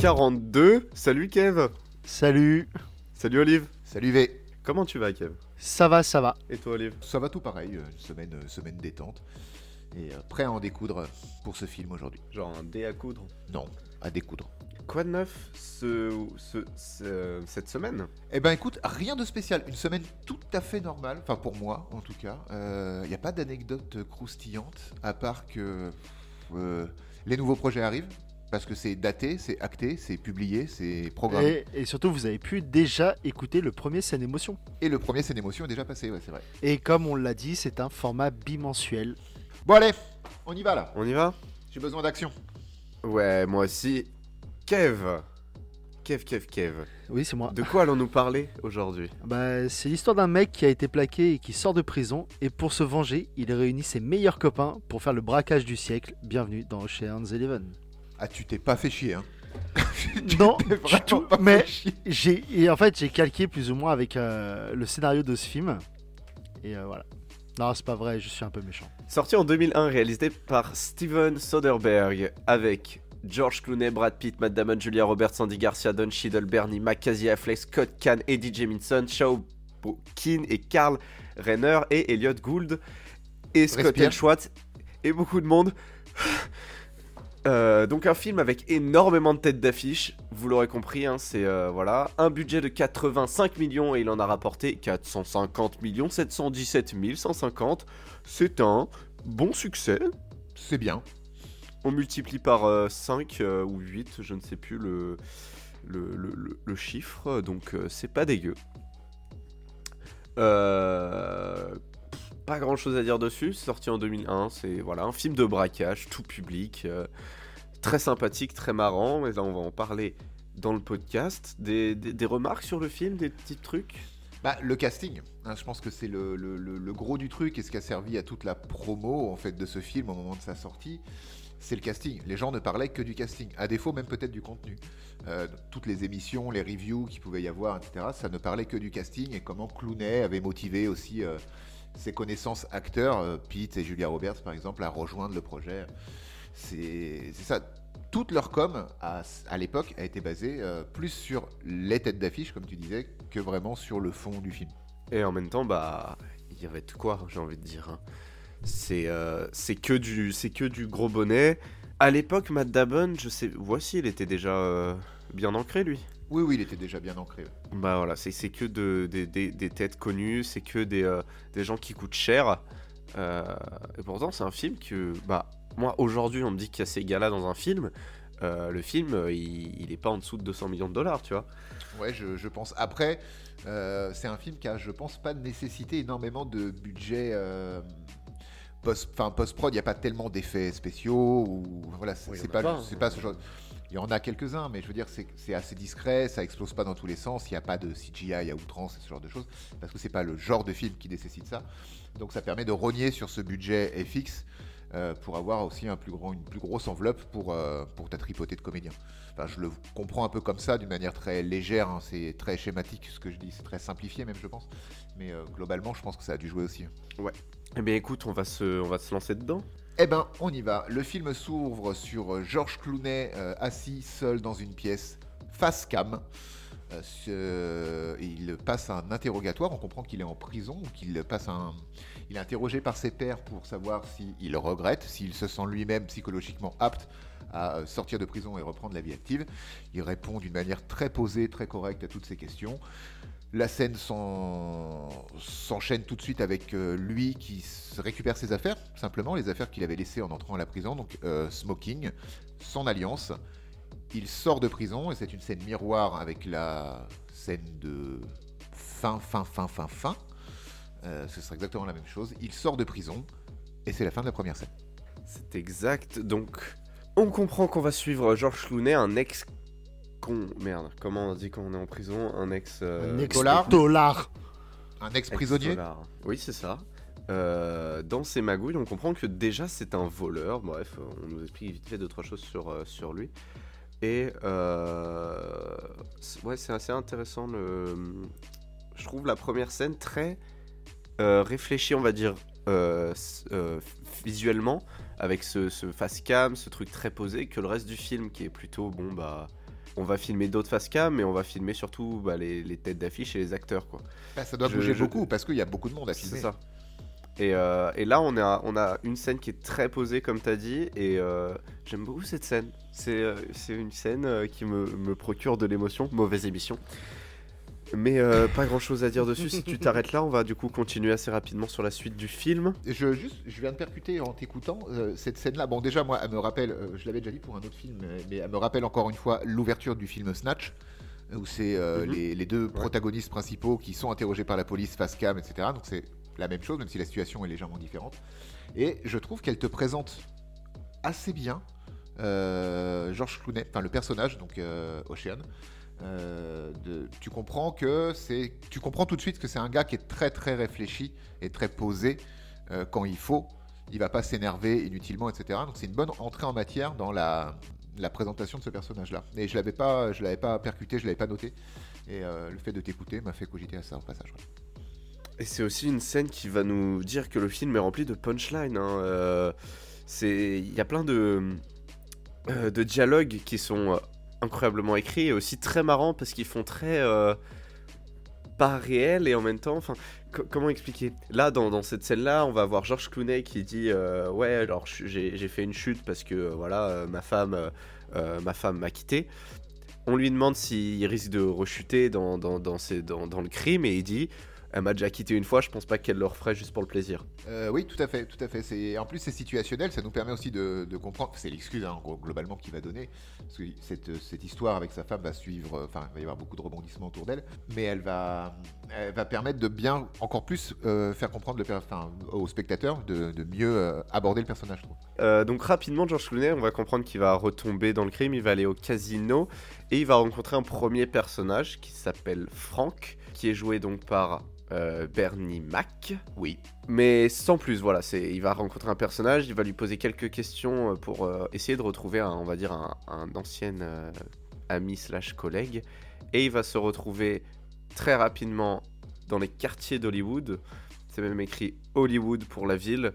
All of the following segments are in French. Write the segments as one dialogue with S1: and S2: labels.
S1: 42. Salut Kev.
S2: Salut.
S1: Salut Olive.
S3: Salut V.
S1: Comment tu vas Kev?
S2: Ça va, ça va.
S1: Et toi Olive?
S3: Ça va tout pareil, euh, une semaine, euh, semaine détente. Et euh, prêt à en découdre pour ce film aujourd'hui.
S1: Genre un dé à coudre?
S3: Non, à découdre.
S1: Quoi de neuf ce, ce- ce- cette semaine?
S3: Eh ben écoute, rien de spécial. Une semaine tout à fait normale, enfin pour moi en tout cas. Il n'y a pas d'anecdote croustillante, à part que euh, les nouveaux projets arrivent. Parce que c'est daté, c'est acté, c'est publié, c'est programmé.
S2: Et, et surtout, vous avez pu déjà écouter le premier scène émotion.
S3: Et, le premier, une émotion, est déjà passé, ouais, c'est vrai.
S2: Et comme on l'a dit, c'est un format bimensuel.
S3: Bon allez, on y va là.
S1: On y va?
S3: J'ai besoin d'action.
S1: Ouais, moi aussi. Kev. Kev, Kev, Kev.
S2: Oui, c'est moi.
S1: De quoi allons-nous parler aujourd'hui?
S2: Bah, c'est l'histoire d'un mec qui a été plaqué et qui sort de prison. Et pour se venger, il réunit ses meilleurs copains pour faire le braquage du siècle. Bienvenue dans Ocean's Eleven.
S3: Ah, tu t'es pas fait chier, hein.
S2: Non, du
S3: vraiment
S2: tout. Mais j'ai, et en fait, j'ai calqué plus ou moins avec euh, le scénario de ce film. Et euh, voilà. Non, c'est pas vrai, je suis un peu méchant.
S1: Sorti en 2001, réalisé par Steven Soderbergh avec George Clooney, Brad Pitt, Matt Damon, Julia Roberts, Andy Garcia, Don Cheadle, Bernie Affleck, Scott Kahn, Eddie Jemison, Shao Keane et Carl Renner et Elliot Gould et Scott. Schwartz et beaucoup de monde. Euh, donc un film avec énormément de têtes d'affiche, vous l'aurez compris, hein, c'est euh, voilà un budget de 85 millions et il en a rapporté 450 millions 717 150. C'est un bon succès.
S3: C'est bien.
S1: On multiplie par 5 ou 8, je ne sais plus le, le, le- le- le chiffre, donc euh, c'est pas dégueu. Euh, pas grand chose à dire dessus, c'est sorti en 2001, c'est voilà, un film de braquage, tout public, euh, très sympathique, très marrant, et là on va en parler dans le podcast. Des, des- remarques sur le film, des petits trucs?
S3: Bah, le casting, hein, je pense que c'est le- le gros du truc et ce qui a servi à toute la promo en fait de ce film au moment de sa sortie, c'est le casting. Les gens ne parlaient que du casting, à défaut même peut-être du contenu. Euh, toutes les émissions, les reviews qu'il pouvait y avoir, etc., ça ne parlait que du casting et comment Clooney avait motivé aussi euh, ses connaissances acteurs, euh, Pete et Julia Roberts par exemple, à rejoindre le projet. C'est ça. Toute leur com à, à l'époque a été basée euh, plus sur les têtes d'affiche, comme tu disais, que vraiment sur le fond du film.
S1: Et en même temps, bah, il y avait de quoi, j'ai envie de dire. hein. C'est euh, c'est que du c'est que du gros bonnet. À l'époque, Matt Damon, je sais, voici, il était déjà euh, bien ancré lui.
S3: Oui, oui, il était déjà bien ancré. ouais.
S1: Bah voilà, c'est c'est que de, des- des- des têtes connues, c'est que des, euh, des gens qui coûtent cher. Euh, et pourtant, c'est un film que, bah, moi aujourd'hui, on me dit qu'il y a ces gars-là dans un film. Euh, le film, euh, il, il est pas en dessous de 200 millions de dollars, tu vois.
S3: Ouais, je, je pense. Après, euh, c'est un film qui a, je pense, pas nécessité énormément de budget euh, post, post-prod. Il n'y a pas tellement d'effets spéciaux ou voilà, c'est
S1: Oui, il y
S3: c'est
S1: en a
S3: pas,
S1: pas, hein.
S3: c'est pas ce genre. Il y en a quelques-uns, mais je veux dire, c'est c'est assez discret, ça explose pas dans tous les sens. Il n'y a pas de CGI à outrance et ce genre de choses, parce que c'est pas le genre de film qui nécessite ça. Donc ça permet de rogner sur ce budget FX euh, pour avoir aussi un plus grand, une plus grosse enveloppe pour, euh, pour ta tripotée de comédiens. Enfin, je le comprends un peu comme ça, d'une manière très légère, hein, c'est très schématique ce que je dis, c'est très simplifié même, je pense. Mais euh, globalement, je pense que ça a dû jouer aussi.
S1: Eh bien, écoute, on va se, on va se lancer dedans.
S3: Eh ben, on y va. Le film s'ouvre sur euh, George Clooney assis seul dans une pièce, face cam. Ce- il passe un interrogatoire. On comprend qu'il est en prison, ou qu'il passe un. Il est interrogé par ses pairs pour savoir s'il regrette, s'il se sent lui-même psychologiquement apte à euh, sortir de prison et reprendre la vie active. Il répond d'une manière très posée, très correcte à toutes ces questions. La scène s'en- s'enchaîne tout de suite avec euh, lui qui récupère ses affaires, simplement les affaires qu'il avait laissées en entrant à la prison, donc euh, smoking, son alliance. Il sort de prison et c'est une scène miroir avec la scène de fin, fin, fin, fin, fin. Euh, ce sera exactement la même chose. Il sort de prison et c'est la fin de la première scène.
S1: C'est exact. Donc, on comprend qu'on va suivre Georges Clooney, un ex. Con... Merde, comment on dit quand on est en prison Un ex. euh,
S2: Un
S3: dollar.
S2: ex-dollar.
S3: Un ex-prisonnier
S1: ex-dollar. Oui, c'est ça. Euh, dans ses magouilles, on comprend que déjà c'est un voleur. Bref, on nous explique vite fait deux trois choses sur, euh, sur lui. Et euh, ouais, c'est assez intéressant. Le... Je trouve la première scène très euh, réfléchie, on va dire, euh, euh, visuellement, avec ce, ce face cam, ce truc très posé, que le reste du film qui est plutôt bon bah. on va filmer d'autres face cam, mais on va filmer surtout bah, les, les têtes d'affiche et les acteurs, quoi.
S3: Bah, ça doit
S1: Je-
S3: bouger
S1: je-
S3: beaucoup parce qu'il y a beaucoup de monde à
S1: C'est
S3: filmer.
S1: ça. Et, euh, et là, on a, on a une scène qui est très posée, comme tu as dit, et euh, j'aime beaucoup cette scène. C'est c'est une scène qui me, me procure de l'émotion. Mauvaise émission. Mais euh, pas grand chose à dire dessus. Si tu t'arrêtes là, on va du coup continuer assez rapidement sur la suite du film.
S3: Je, juste, je viens de percuter en t'écoutant euh, cette scène-là. Bon, déjà, moi, elle me rappelle, euh, je l'avais déjà dit pour un autre film, mais, elle me rappelle encore une fois l'ouverture du film Snatch, où c'est
S1: Mhm.
S3: les, les deux protagonistes principaux qui sont interrogés par la police face cam, etc. Donc c'est la même chose, même si la situation est légèrement différente. Et je trouve qu'elle te présente assez bien Georges Clooney, enfin le personnage, donc Ocean. Euh, tu comprends que c'est, tu comprends tout de suite que c'est un gars qui est très très réfléchi et très posé euh, quand il faut. Il va pas s'énerver inutilement, etc. Donc c'est une bonne entrée en matière dans la, présentation de ce personnage-là. Et je l'avais pas, je l'avais pas percuté, je l'avais pas noté. Et euh, le fait de t'écouter m'a fait cogiter à ça au passage.
S1: Et c'est aussi une scène qui va nous dire que le film est rempli de punchlines. hein. C'est, il y a plein de dialogues qui sont incroyablement écrits et aussi très marrants parce qu'ils font très euh, pas réel et en même temps, enfin, co- comment expliquer? Là, dans, cette scène-là, on va voir George Clooney qui dit euh, ouais, alors j'ai fait une chute parce que euh, voilà, ma femme, ma femme m'a quitté. On lui demande s'il risque de rechuter dans- dans le crime et il dit elle m'a déjà quitté une fois, je pense pas qu'elle le referait juste pour le plaisir.
S3: Euh, oui, tout à fait, tout à fait. C'est en plus c'est situationnel, ça nous permet aussi de, de comprendre. C'est l'excuse hein, globalement qu'il va donner, parce que cette, cette histoire avec sa femme va suivre. euh, Enfin, il va y avoir beaucoup de rebondissements autour d'elle, mais elle va, elle va permettre de bien, encore plus, euh, faire comprendre le, enfin, aux spectateurs de, de mieux euh, aborder le personnage. je
S1: donc rapidement, George Clooney, on va comprendre qu'il va retomber dans le crime, il va aller au casino et il va rencontrer un premier personnage qui s'appelle Frank, qui est joué donc par euh, Bernie Mac.
S3: Oui.
S1: Mais sans plus, voilà, c'est, il va rencontrer un personnage, il va lui poser quelques questions euh, pour euh, essayer de retrouver, on va dire, un, ancien ami slash collègue, et il va se retrouver très rapidement dans les quartiers d'Hollywood. C'est même écrit Hollywood pour la ville,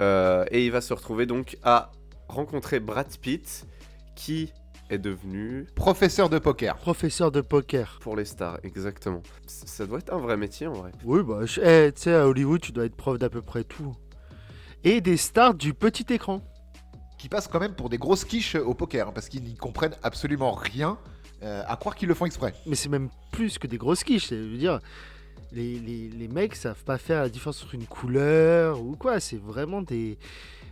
S1: et il va se retrouver donc à rencontrer Brad Pitt, qui est devenu
S3: Professeur de poker.
S2: Professeur de poker.
S1: pour les stars, exactement. C- Ça doit être un vrai métier en vrai.
S2: Oui, bah, je- eh, tu sais, à Hollywood, tu dois être prof d'à peu près tout. Et des stars du petit écran.
S3: Qui passent quand même pour des grosses quiches au poker, hein, parce qu'ils n'y comprennent absolument rien, euh, à croire qu'ils le font exprès.
S2: Mais c'est même plus que des grosses quiches. Je veux dire, les, les, les mecs savent pas faire la différence entre une couleur ou quoi. C'est vraiment des.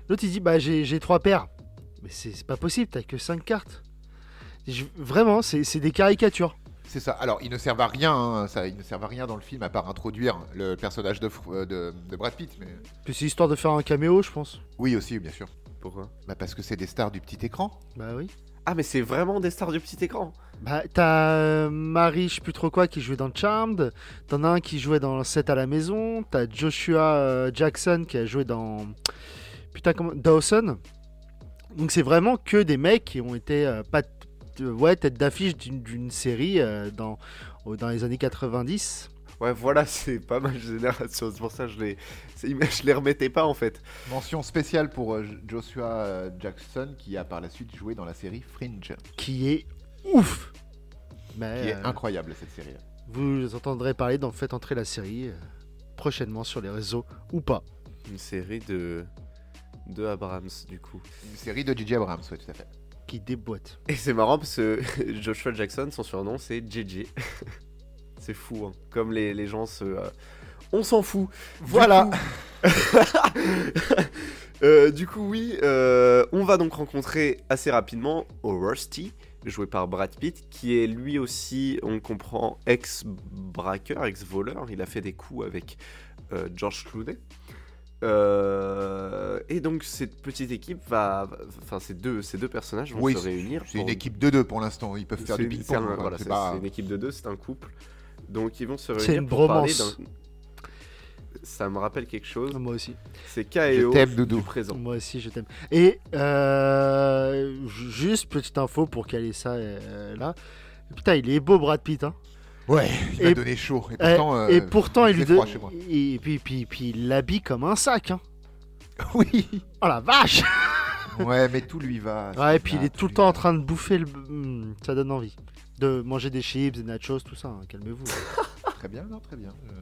S2: L'autre il dit Bah, j'ai j'ai trois paires. Mais c'est c'est pas possible, t'as que cinq cartes. Je- vraiment, c'est des caricatures.
S3: C'est ça. Alors, ils ne servent à rien, hein, ça, ils ne servent à rien dans le film à part introduire le personnage de, euh, de, de Brad Pitt. Mais
S2: Puis c'est histoire de faire un caméo, je pense.
S3: oui, aussi, bien sûr.
S1: Pourquoi?
S3: Bah, parce que c'est des stars du petit écran.
S2: Bah oui.
S1: Ah mais c'est vraiment des stars du petit écran
S2: Bah, t'as euh, Marie, je sais plus trop quoi, qui jouait dans Charmed. T'en as un qui jouait dans 7 à la maison. T'as Joshua euh, Jackson qui a joué dans. Putain, comment. Dawson. Donc c'est vraiment que des mecs qui ont été euh, pas ouais, tête d'affiche d'une série euh, dans, dans les années 90.
S1: Ouais, voilà, c'est pas ma génération. C'est pour ça que je les, je les remettais pas en fait.
S3: Mention spéciale pour euh, Joshua euh, Jackson qui a par la suite joué dans la série Fringe,
S2: Qui est ouf Mais
S3: qui est
S2: euh,
S3: incroyable cette série.
S2: vous entendrez parler d'en Faites entrer la série prochainement sur les réseaux ou pas.
S1: Une série de de Abrams du coup.
S3: Une série de J.J. Abrams, oui, tout à fait.
S2: Qui déboîte.
S1: Et c'est marrant parce que Joshua Jackson, son surnom c'est JJ. c'est fou, hein. Comme les, les gens se, euh, on s'en fout.
S3: Voilà.
S1: Euh, du coup, oui, euh, on va donc rencontrer assez rapidement Rusty, joué par Brad Pitt, qui est lui aussi, on le comprend, ex-braqueur, ex-voleur. Il a fait des coups avec George Clooney. Euh, et donc cette petite équipe va, enfin ces deux, ces deux personnages vont
S3: Oui,
S1: se réunir.
S3: C'est une équipe de deux pour l'instant. Ils peuvent faire
S1: c'est-
S3: du
S1: c'est un-
S3: ping-pong.
S1: voilà,
S3: C'est
S1: c'est
S3: pas-
S1: c'est une équipe de deux, c'est un couple. Donc ils vont se
S2: C'est
S1: réunir
S2: une
S1: pour
S2: bromance.
S1: Ça me rappelle quelque chose.
S2: Moi aussi.
S1: C'est
S3: Je
S1: KO
S3: t'aime, Doudou.
S1: du présent.
S2: Moi aussi, je t'aime. Et euh, ju- juste petite info pour caler ça euh, là. Putain, il est beau Brad Pitt. Hein.
S3: Ouais, il
S2: Et-
S3: m'a donné chaud. Et
S2: Eh,
S3: pourtant, euh,
S2: et pourtant, il
S3: il
S2: lui
S3: fait froid
S2: donne.
S3: chez moi.
S2: Et puis, puis, puis, il l'habille comme un sac. Hein.
S3: Oui.
S2: Oh la vache
S3: Ouais, mais tout lui va.
S2: Ouais, et puis il est tout le temps en train de bouffer le. Hmm, ça donne envie. De manger des chips, des nachos, tout ça, hein, calmez-vous.
S3: Très bien, non, très bien. euh.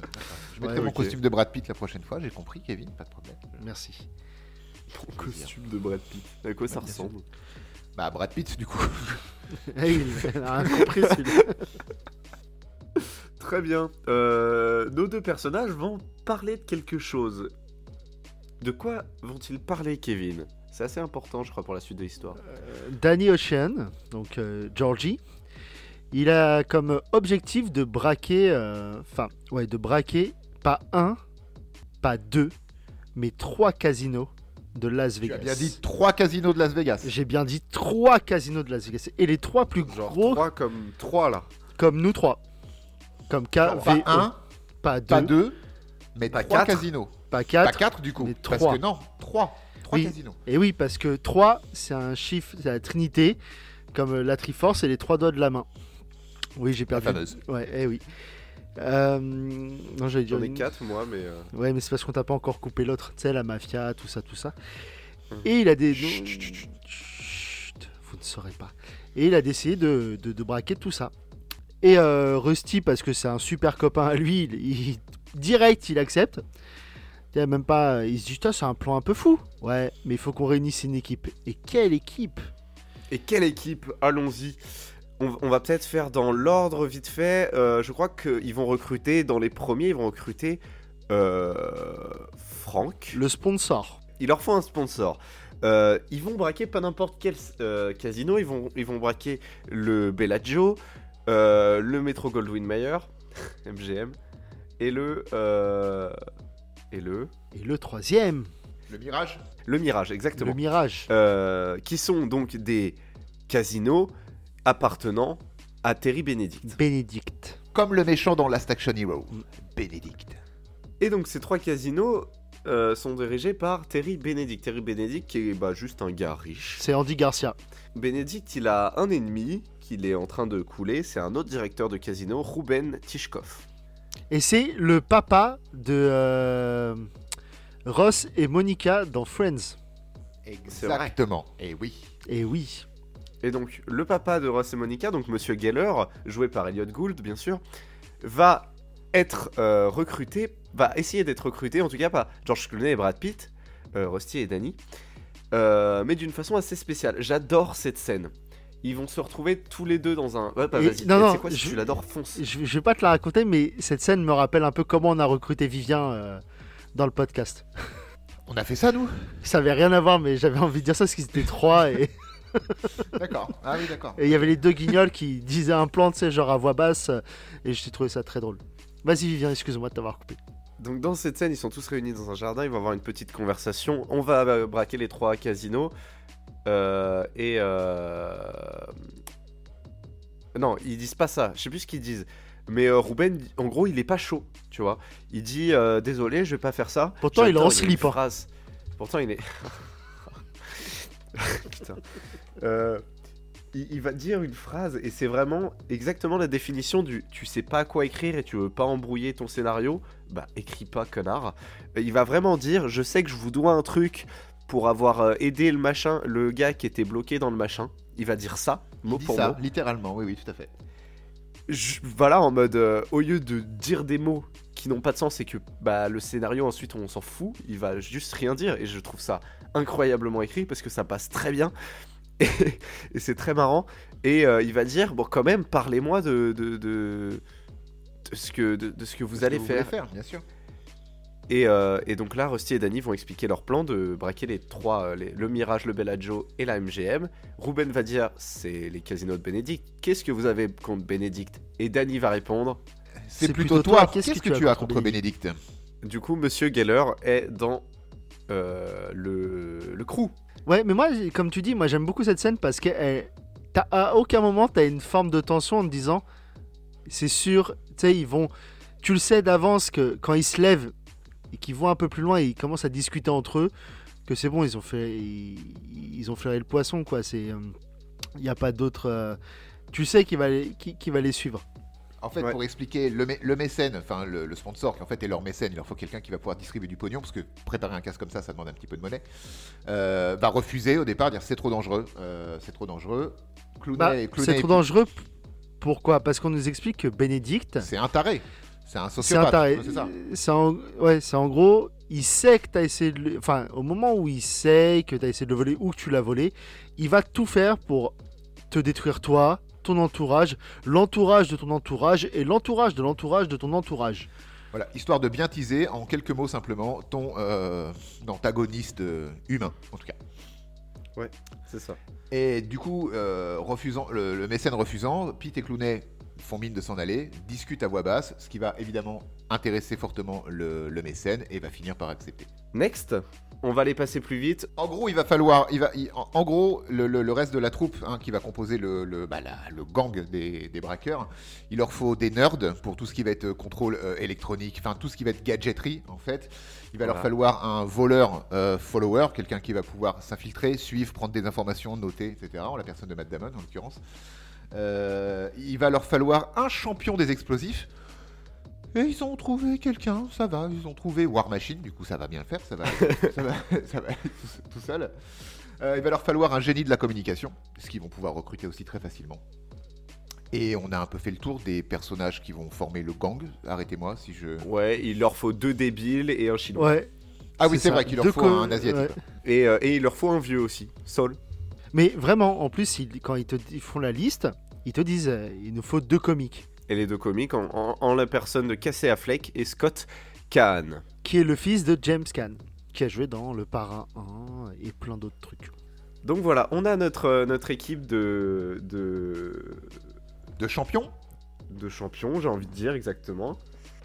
S3: Je mettrai
S2: Ouais,
S3: mon costume de Brad Pitt la prochaine fois, j'ai compris, Kevin, pas de problème.
S2: Merci.
S1: Ton costume de Brad Pitt. À quoi ça
S3: sûr.
S1: ressemble
S3: Bah, Brad Pitt, du coup.
S2: Eh oui, il a rien compris celui-là.
S1: Très bien. Euh, nos deux personnages vont parler de quelque chose. De quoi vont-ils parler, Kevin? C'est assez important, je crois, pour la suite de l'histoire.
S2: Danny Ocean, donc euh, Georgie, il a comme objectif de braquer, euh, enfin, ouais, de braquer pas un, pas deux, mais trois casinos de Las
S3: Tu
S2: Vegas.
S3: as bien dit trois casinos de Las Vegas.
S2: J'ai bien dit trois casinos de Las Vegas. Et les trois plus
S1: Genre
S2: gros,
S1: 3 comme 3 là.
S2: comme nous trois. Comme K,
S3: Genre, pas
S2: V, O.
S3: un,
S2: pas deux,
S3: pas deux, mais
S1: Pas
S3: trois
S1: quatre.
S3: casinos.
S2: pas
S3: Pas
S2: quatre.
S3: quatre, du coup.
S2: mais
S3: Parce
S2: trois.
S3: que non, trois. Trois
S2: Oui.
S3: casinos.
S2: Et oui, parce que 3, c'est un chiffre, c'est la trinité, comme euh, la triforce et les trois doigts de la main. Oui, j'ai
S3: La
S2: perdu.
S3: fameuse.
S2: Ouais, eh oui. Euh, non, j'allais dire.
S1: J'en ai
S2: une-
S1: 4 moi, mais. euh,
S2: Ouais, mais c'est parce qu'on t'a pas encore coupé l'autre. Tu sais, la mafia, tout ça, tout ça.
S1: Mhm.
S2: Et il a des.
S3: Chut, chut, chut, chut.
S2: Chut, vous ne saurez pas. Et il a décidé de, de, de braquer tout ça. Et euh, Rusty, parce que c'est un super copain à lui, il, il- direct, il accepte. Il, même pas, il se dit, c'est un plan un peu fou. Ouais, mais il faut qu'on réunisse une équipe. Et quelle équipe
S1: Et quelle équipe Allons-y. On, on va peut-être faire dans l'ordre vite fait. Euh, je crois qu'ils vont recruter, dans les premiers, ils vont recruter euh, Franck.
S2: Le sponsor.
S1: Il leur faut un sponsor. Euh, ils vont braquer pas n'importe quel casino. Ils vont, ils vont braquer le Bellagio, euh, le Metro Goldwyn Mayer, MGM, et le. euh, et le.
S2: Et le troisième,
S3: Le Mirage
S1: Le Mirage, exactement.
S2: le Mirage.
S1: Euh, qui sont donc des casinos appartenant à Terry Benedict.
S2: Bénédicte.
S3: Comme le méchant dans Last Action Hero. Bénédicte.
S1: Et donc ces trois casinos euh, sont dirigés par Terry Benedict. Terry Benedict qui est bah, juste un gars riche.
S2: C'est Andy Garcia.
S1: Benedict il a un ennemi qu'il est en train de couler, c'est un autre directeur de casino, Ruben Tishkov.
S2: Et c'est le papa de euh, Ross et Monica dans Friends.
S3: Exactement. Et oui.
S2: Et oui.
S1: Et donc le papa de Ross et Monica, donc Monsieur Geller, joué par Elliot Gould bien sûr, va être euh, recruté, va essayer d'être recruté, en tout cas par George Clooney et Brad Pitt, euh, Rusty et Danny, euh, mais d'une façon assez spéciale. J'adore cette scène. Ils vont se retrouver tous les deux dans un. Ouais, bah vas-y.
S2: non, non,
S1: quoi si
S2: je-
S1: tu l'adores, fonce.
S2: Je, je vais pas te la raconter, mais cette scène me rappelle un peu comment on a recruté Vivien euh, dans le podcast.
S3: On a fait ça, nous?
S2: Ça avait rien à voir, mais j'avais envie de dire ça parce qu'ils étaient trois et
S3: D'accord. Ah oui, d'accord.
S2: et il y avait les deux guignols qui disaient un plan, tu sais, genre à voix basse, et j'ai trouvé ça très drôle. Vas-y Vivien, excuse-moi de t'avoir coupé.
S1: Donc dans cette scène, ils sont tous réunis dans un jardin, ils vont avoir une petite conversation. On va euh, braquer les trois casinos. Euh, et... euh, Non, ils disent pas ça, je sais plus ce qu'ils disent. Mais euh, Ruben, en gros, il est pas chaud, tu vois. Il dit euh, désolé, je vais pas faire ça.
S2: Pourtant, il est en slip, hein.
S1: phrase. Pourtant, il est. Putain. Euh, il, il va dire une phrase et c'est vraiment exactement la définition du tu sais pas quoi écrire et tu veux pas embrouiller ton scénario, bah écris pas connard. Il va vraiment dire je sais que je vous dois un truc pour avoir euh, aidé le machin, le gars qui était bloqué dans le machin. Il va dire ça,
S3: Il
S1: mot
S3: dit
S1: pour
S3: ça,
S1: mot.
S3: littéralement, oui, oui, tout à fait.
S1: Je- voilà en mode euh, au lieu de dire des mots qui n'ont pas de sens et que bah le scénario ensuite on s'en fout, il va juste rien dire et je trouve ça incroyablement écrit parce que ça passe très bien et, et c'est très marrant et euh, il va dire bon quand même parlez-moi de, de, de, de ce que de, de ce que vous
S3: Ce que
S1: allez
S3: voulez
S1: faire.
S3: bien sûr.
S1: Et, euh, et donc là, Rusty et Danny vont expliquer leur plan de braquer les trois, euh, les- le Mirage, le Bellagio et la MGM. Ruben va dire, c'est les casinos de Bénédicte. Qu'est-ce que vous avez contre Bénédicte Et Danny va répondre.
S3: C'est plutôt,
S2: plutôt
S3: toi.
S2: toi,
S3: Qu'est-ce que, tu as contre Bénédicte
S1: Du coup, Monsieur Geller est dans euh, le, le crew.
S2: Ouais, mais moi, comme tu dis, moi j'aime beaucoup cette scène parce que elle- t'as- à aucun moment t'as une forme de tension en te disant, c'est sûr, tu sais, ils vont, tu le sais d'avance que quand ils se lèvent et qu'ils vont un peu plus loin et ils commencent à discuter entre eux, que c'est bon, ils ont fait, ils, ils ont flairé le poisson, quoi. C'est, il n'y a pas d'autre. euh, tu sais qu'il va, les- qu'il va les suivre.
S3: En fait,
S1: Ouais.
S3: pour expliquer, le, mé- le mécène, enfin le, le sponsor, qui en fait est leur mécène, il leur faut quelqu'un qui va pouvoir distribuer du pognon, parce que préparer un casque comme ça, ça demande un petit peu de monnaie, euh, va refuser au départ, dire c'est trop dangereux, euh, c'est trop dangereux.
S2: Bah, c'est
S3: est-
S2: trop dangereux. Pourquoi? Parce qu'on nous explique que Bénédicte,
S3: C'est un taré, c'est un
S2: c'est un
S3: sociopathe.
S2: taré.
S3: C'est ça.
S2: C'est en... Ouais, c'est en gros, il sait que tu as essayé de le... Enfin, au moment où il sait que tu as essayé de le voler ou que tu l'as volé, il va tout faire pour te détruire toi, ton entourage, l'entourage de ton entourage et l'entourage de l'entourage de ton entourage.
S3: Voilà, histoire de bien teaser, en quelques mots simplement, ton euh, antagoniste euh, humain, en tout cas.
S1: C'est ça.
S3: Et du coup, euh, refusant, le, le mécène refusant, Pete et Clooney font mine de s'en aller, discutent à voix basse, ce qui va évidemment intéresser fortement le, le mécène et va finir par accepter.
S1: Next, on va les passer plus vite.
S3: En gros, il va falloir, il va, il- en, en gros, le, le- le reste de la troupe hein, qui va composer le, le, bah, la- gang des, des braqueurs, il leur faut des nerds pour tout ce qui va être contrôle euh, électronique, enfin tout ce qui va être gadgetterie en fait. Il va leur falloir un voleur euh, follower, quelqu'un qui va pouvoir s'infiltrer, suivre, prendre des informations, noter, etc. En la personne de Matt Damon en l'occurrence. Euh, il va leur falloir un champion des explosifs. Et ils ont trouvé quelqu'un, ça va, ils ont trouvé War Machine, du coup ça va bien le faire, ça va, ça va, ça va tout, tout seul. Euh, il va leur falloir un génie de la communication, ce qu'ils vont pouvoir recruter aussi très facilement. Et on a un peu fait le tour des personnages qui vont former le gang. Arrêtez-moi si je.
S1: Ouais, il leur faut deux débiles et un chinois.
S2: Ouais.
S3: Ah oui,
S2: C'est
S3: vrai qu'il leur
S2: Deux
S3: faut un asiatique.
S2: ouais.
S1: Et, euh, et il leur faut un vieux aussi, Saul.
S2: Mais vraiment, en plus, ils- quand ils te ils font la liste, ils te disent euh, il nous faut deux comiques.
S1: Et les deux comiques en, en- en la personne de Casey Affleck et Scott Kahn.
S2: Qui est le fils de James Caan, qui a joué dans Le Parrain 1 et plein d'autres trucs.
S1: Donc voilà, on a notre, euh, notre équipe de, de,
S3: De champion
S1: de champions, j'ai envie de dire exactement.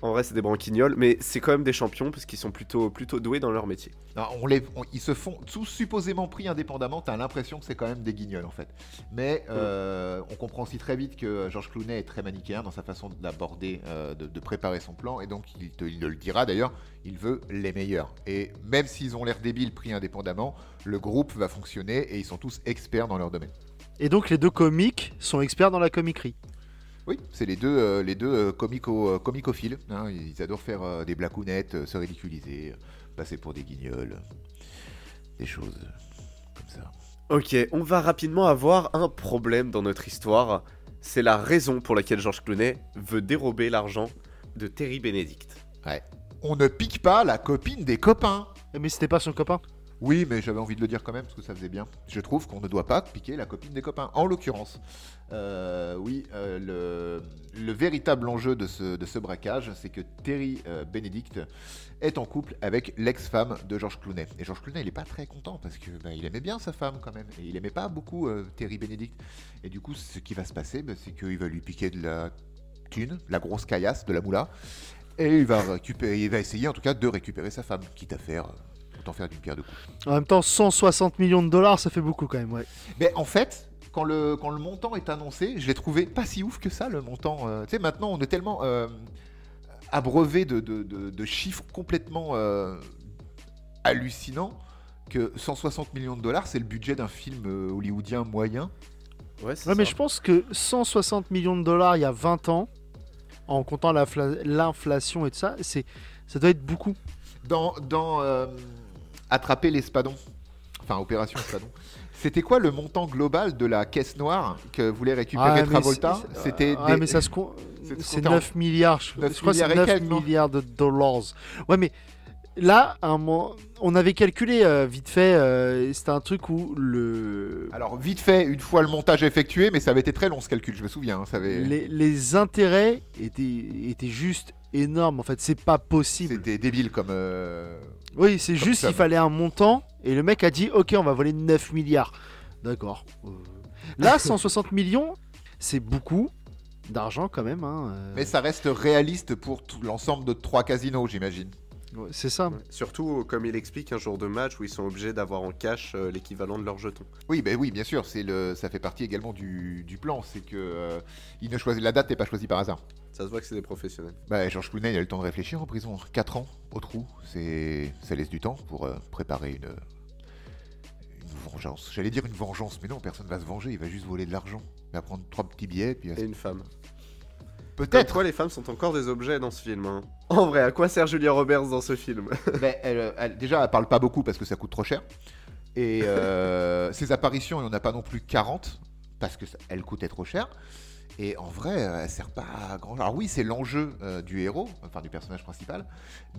S1: En vrai, c'est des branquignoles, mais c'est quand même des champions parce qu'ils sont plutôt, plutôt doués dans leur métier.
S3: Non, on les, on- ils se font tous supposément pris indépendamment. T'as l'impression que c'est quand même des guignols en fait. Mais euh, on comprend aussi très vite que Georges Clooney est très manichéen dans sa façon d'aborder, euh, de, de préparer son plan, et donc il, te- il le dira d'ailleurs. Il veut les meilleurs. Et même s'ils ont l'air débiles pris indépendamment, le groupe va fonctionner et ils sont tous experts dans leur domaine.
S2: Et donc les deux comiques sont experts dans la comiquerie.
S3: Oui, c'est les deux, euh, les deux euh, comico, euh, comicophiles. hein. ils adorent faire euh, des blacounettes, euh, se ridiculiser, passer pour des guignols, des choses comme ça.
S1: Ok, on va rapidement avoir un problème dans notre histoire. C'est la raison pour laquelle George Clooney veut dérober l'argent de Terry Benedict.
S3: On ne pique pas la copine des copains.
S2: Eh, Mais c'était pas son copain?
S3: Oui, mais j'avais envie de le dire quand même parce que ça faisait bien. Je trouve qu'on ne doit pas piquer la copine des copains. En l'occurrence, euh, oui, euh, le, le véritable enjeu de ce, braquage, c'est que Terry euh, Benedict est en couple avec l'ex-femme de George Clooney. Et George Clooney, il est pas très content parce que bah, il aimait bien sa femme quand même. Et il aimait pas beaucoup euh, Terry Benedict. Et du coup, ce qui va se passer, bah, c'est qu'il va lui piquer de la thune, la grosse caillasse, de la moula. Et il va récupérer, il va essayer en tout cas de récupérer sa femme, quitte à faire, autant faire d'une pierre deux coups.
S2: En même temps, 160 millions de dollars, ça fait beaucoup quand même, ouais.
S3: Mais en fait, quand le, quand le montant est annoncé, je l'ai trouvé pas si ouf que ça, le montant. euh, tu sais, maintenant, on est tellement euh, abreuvé de, de- de- de chiffres complètement euh, hallucinants que 160 millions de dollars, c'est le budget d'un film euh, hollywoodien moyen.
S1: Ouais,
S2: mais je pense que 160 millions de dollars il y a 20 ans, en comptant l'infla- l'inflation et tout ça, c'est ça doit être beaucoup.
S3: Dans, dans euh, Attraper l'espadon, enfin Opération Espadon, c'était quoi le montant global de la caisse noire que voulait récupérer
S2: Ah,
S3: Travolta C'était
S2: Ah,
S3: des-
S2: mais ça se com-
S3: c'est
S2: c'est
S3: compté en
S2: 9 milliards, je,
S3: 9
S2: je crois
S3: milliards et
S2: 9
S3: quelques,
S2: milliards de dollars. Ouais, mais là, un moment, on avait calculé euh, vite fait, euh, c'était un truc où le
S3: Alors vite fait, une fois le montage effectué, mais ça avait été très long ce calcul, je me souviens. hein, ça avait...
S2: les, les intérêts étaient, étaient juste énormes. En fait, c'est pas possible.
S3: C'était débile comme. euh,
S2: Oui, c'est juste qu'il fallait un montant et le mec a dit Ok, on va voler 9 milliards. D'accord. Euh, Là, 160 millions, c'est beaucoup d'argent quand même. hein, euh,
S3: Mais ça reste réaliste pour l'ensemble de trois casinos, j'imagine.
S2: Ouais, C'est ça.
S1: Ouais. Surtout, euh, comme il explique, un jour de match où ils sont obligés d'avoir en cash euh, l'équivalent de leur jeton.
S3: Oui, ben oui, bien sûr, c'est le, ça fait partie également du, du plan, c'est que euh, il ne choisit la date n'est pas choisie par hasard.
S1: Ça se voit que c'est des professionnels.
S3: Bah, Georges Clooney, il a eu le temps de réfléchir en prison, 4 ans au trou, c'est, ça laisse du temps pour euh, préparer une, une vengeance. J'allais dire une vengeance, mais non, personne va se venger, il va juste voler de l'argent, il va prendre trois petits billets, puis
S1: Et une femme.
S3: Peut-être.
S1: quoi les femmes sont encore des objets dans ce film. hein. En vrai, à quoi sert Julia Roberts dans ce film?
S3: Mais elle, elle- déjà, elle parle pas beaucoup parce que ça coûte trop cher. Et euh, ses apparitions, il n'y en a pas non plus 40 parce que ça- elle coûtait trop cher. Et en vrai, euh, elle sert pas à grand. Alors oui, c'est l'enjeu euh, du héros, enfin du personnage principal,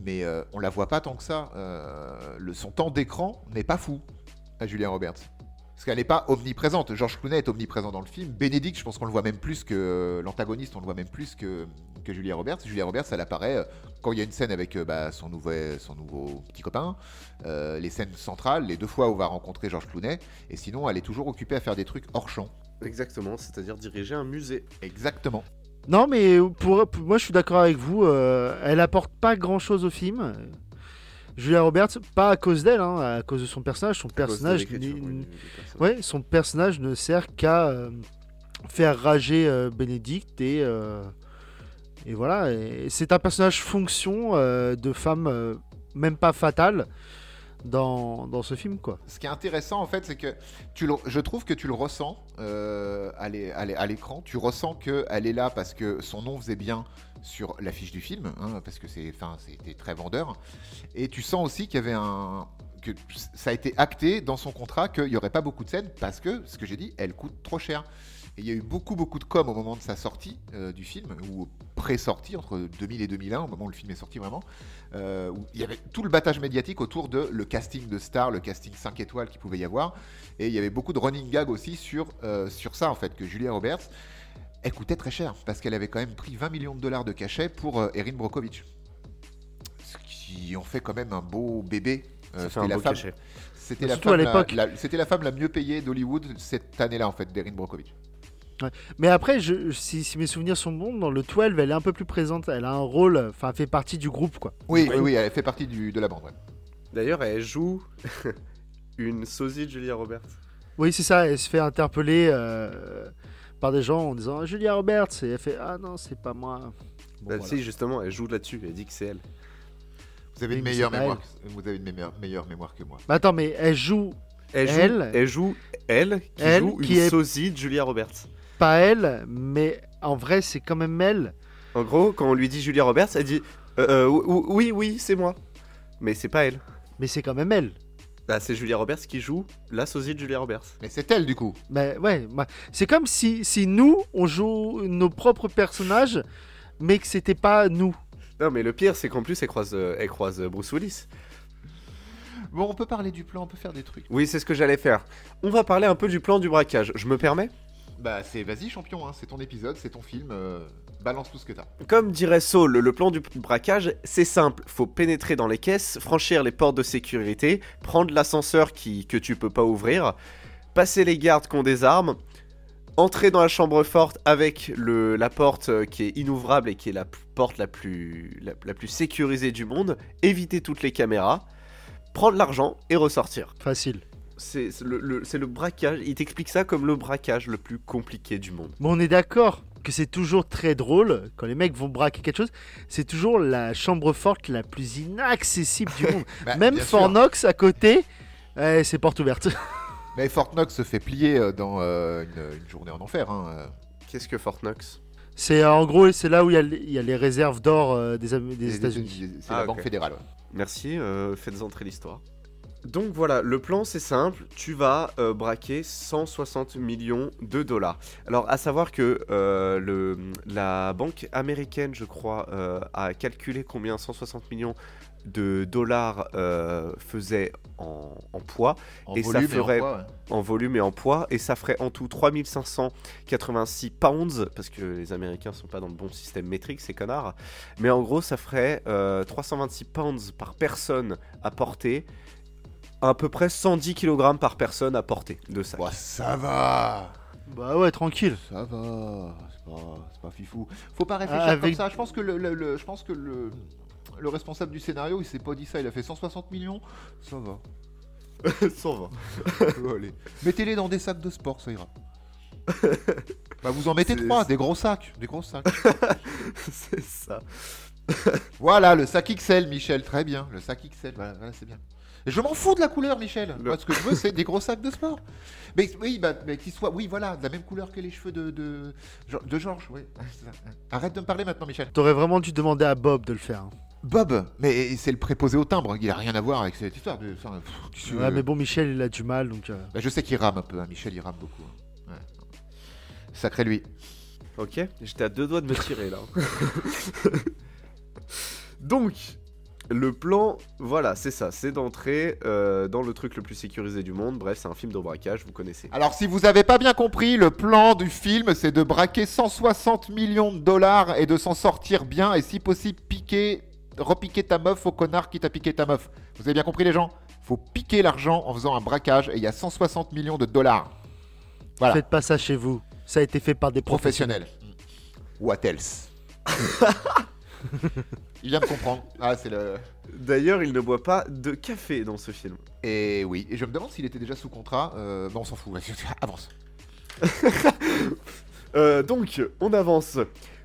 S3: mais euh, on la voit pas tant que ça. Euh, le, son temps d'écran n'est pas fou à Julia Roberts. Parce qu'elle n'est pas omniprésente. Georges Clooney est omniprésent dans le film. Bénédicte, je pense qu'on le voit même plus que l'antagoniste, on le voit même plus que, que Julia Roberts. Julia Roberts, elle apparaît euh, quand il y a une scène avec euh, bah, son, nouveau, son nouveau petit copain, euh, les scènes centrales, les deux fois où on va rencontrer Georges Clooney. Et sinon, elle est toujours occupée à faire des trucs hors champ.
S1: Exactement, c'est-à-dire diriger un musée.
S3: Exactement.
S2: Non, mais pour, pour- moi je suis d'accord avec vous. euh, elle apporte pas grand chose au film. Julia Roberts, pas à cause d'elle, hein, à cause de son personnage. Son
S1: À
S2: personnage,
S1: oui,
S2: ouais, son personnage ne sert qu'à euh, faire rager euh, Bénédicte et euh, et voilà. C'est un personnage fonction euh, de femme, euh, même pas fatale, dans, dans ce film, quoi.
S3: Ce qui est intéressant, en fait, c'est que tu le- je trouve que tu le ressens euh, à l'é- à l'é- à l'écran. Tu ressens qu'elle est là parce que son nom faisait bien sur l'affiche du film, hein, parce que c'est, c'était très vendeur. Et tu sens aussi qu'il y avait un que ça a été acté dans son contrat qu'il n'y aurait pas beaucoup de scènes parce que, ce que j'ai dit, elle coûte trop cher. Et il y a eu beaucoup, beaucoup de com au moment de sa sortie euh, du film, ou pré-sortie, entre 2000 et 2001, au moment où le film est sorti vraiment, euh, où il y avait tout le battage médiatique autour de le casting de stars, le casting 5 étoiles qu'il pouvait y avoir. Et il y avait beaucoup de running gag aussi sur, euh, sur ça, en fait, que Julia Roberts, elle coûtait très cher, parce qu'elle avait quand même pris 20 millions de dollars de cachet pour Erin Brockovich. Ce qui en fait quand même un beau bébé. C'était la femme-. C'était la, femme la- la femme la mieux payée d'Hollywood cette année-là, en fait, d'Erin Brockovich.
S2: Mais après, je, si, si mes souvenirs sont bons, dans le 12, elle est un peu plus présente. Elle a un rôle, enfin, elle fait partie du groupe, quoi.
S3: Oui,
S1: Oui.
S3: elle fait partie du- de la bande. ouais.
S1: D'ailleurs, elle joue une sosie de Julia Roberts.
S2: Oui, c'est ça. Elle se fait interpeller euh, par des gens en disant Julia Roberts. Et elle fait Ah non, c'est pas moi. Bon,
S1: Bah,
S2: voilà.
S1: Si, justement, elle joue là-dessus. Elle dit que c'est elle.
S3: Vous avez une meilleure mémoire. Vous avez une meilleure, meilleure mémoire que moi.
S2: Mais attends, mais elle joue
S1: Elle joue,
S2: Elle.
S1: elle, joue, elle qui
S2: Elle,
S1: joue
S2: qui
S1: une
S2: est-
S1: sosie de Julia Roberts.
S2: Pas elle, mais en vrai, c'est quand même elle.
S1: En gros, quand on lui dit Julia Roberts, elle dit euh, euh, ou- oui, oui, c'est moi. Mais c'est pas elle.
S2: Mais c'est quand même elle.
S1: Bah, c'est Julia Roberts qui joue la sosie de Julia Roberts.
S3: Mais c'est elle, du coup.
S2: Mais ouais, bah, c'est comme si, si nous, on joue nos propres personnages, mais que c'était pas nous.
S1: Non, mais le pire, c'est qu'en plus, elle croise, euh, elle croise Bruce Willis.
S3: Bon, on peut parler du plan, on peut faire des trucs.
S1: Oui, c'est ce que j'allais faire. On va parler un peu du plan du braquage. Je me permets?
S3: Bah, c'est vas-y, champion, hein, c'est ton épisode, c'est ton film. euh, balance tout ce que t'as.
S1: Comme dirait Saul, le plan du braquage, c'est simple. Faut pénétrer dans les caisses, franchir les portes de sécurité, prendre l'ascenseur qui, que tu peux pas ouvrir, passer les gardes qui ont des armes, entrer dans la chambre forte avec le, la porte euh, qui est inouvrable et qui est la porte la plus, la, la plus sécurisée du monde, éviter toutes les caméras, prendre l'argent et ressortir.
S2: Facile.
S1: C'est le, le- c'est le braquage, il t'explique ça comme le braquage le plus compliqué du monde.
S2: Mais on est d'accord que c'est toujours très drôle quand les mecs vont braquer quelque chose. C'est toujours la chambre forte la plus inaccessible du monde.
S3: Bah,
S2: Même. Knox à côté, eh, c'est porte ouverte.
S3: Mais Fort Knox se fait plier euh, dans euh, une, une journée en enfer. Hein. euh.
S1: Qu'est-ce que Fort Knox?
S2: C'est euh, en gros, c'est là où il y a les- il y, a les réserves d'or euh, des, des États-Unis.
S3: C'est
S1: Ah,
S3: la. Banque fédérale. ouais.
S1: Merci, euh, faites entrer l'histoire. Donc voilà, le plan c'est simple, tu vas euh, braquer 160 millions de dollars. Alors à savoir que euh, le, la banque américaine, je crois, euh, a calculé combien 160 millions de dollars faisait en, en poids,
S3: En
S1: Et ça
S3: volume
S1: ferait-
S3: et en poids, ouais.
S1: en volume et en poids, et ça ferait en tout 3586 pounds, parce que les Américains sont pas dans le bon système métrique, ces connards. Mais en gros, ça ferait euh, 326 pounds par personne à porter, à peu près 110 kg par personne à porter de sac.
S3: Ouah, ça va
S2: Bah ouais, tranquille.
S3: Ça va, c'est pas, c'est pas fifou. Faut pas réfléchir
S2: Ah, avec-
S3: comme ça. Je pense que le, le- le- je pense que le, le responsable du scénario, il s'est pas dit ça. Il a fait 160 millions. Ça va.
S1: Ça va.
S3: Allez. Mettez-les dans des sacs de sport, ça ira. bah vous en mettez
S1: C'est-
S3: trois, des gros sacs, des gros sacs.
S1: c'est ça.
S3: voilà, le sac XL, Michel, très bien. Le sac XL, voilà, voilà, c'est bien. Je m'en fous de la couleur, Michel.
S1: Le-
S3: Moi, ce que je veux, c'est des gros sacs de sport. Mais oui, bah, mais qu'ils soient, oui, voilà, de la même couleur que les cheveux de de, de Georges. Oui. Arrête de me parler maintenant, Michel.
S2: T'aurais vraiment dû demander à Bob de le faire. hein.
S3: Bob, mais c'est le préposé au timbre. Il a rien à voir avec cette histoire. De, enfin, pff,
S2: Ouais, mais bon, Michel, il a du mal, donc. euh,
S3: Bah, je sais qu'il rame un peu. hein. Michel, il rame beaucoup. Ouais. Sacré lui.
S1: Ok, j'étais à deux doigts de me tirer là. Donc, le plan, voilà, c'est ça, c'est d'entrer euh, dans le truc le plus sécurisé du monde. Bref, c'est un film de braquage, vous connaissez.
S3: Alors, si vous avez pas bien compris, le plan du film, c'est de braquer 160 millions de dollars et de s'en sortir bien, et si possible, piquer, repiquer ta meuf au connard qui t'a piqué ta meuf. Vous avez bien compris, les gens? Faut piquer l'argent en faisant un braquage, et il y a 160 millions de dollars. Voilà.
S2: Faites pas ça chez vous. Ça a été fait par des professionnels.
S3: Professionnel. What else? Il vient de comprendre. Ah, c'est le.
S1: D'ailleurs, il ne boit pas de café dans ce film.
S3: Et oui, et je me demande s'il était déjà sous contrat. Euh, on s'en fout. vas-y, Avance.
S1: Euh, donc, on avance.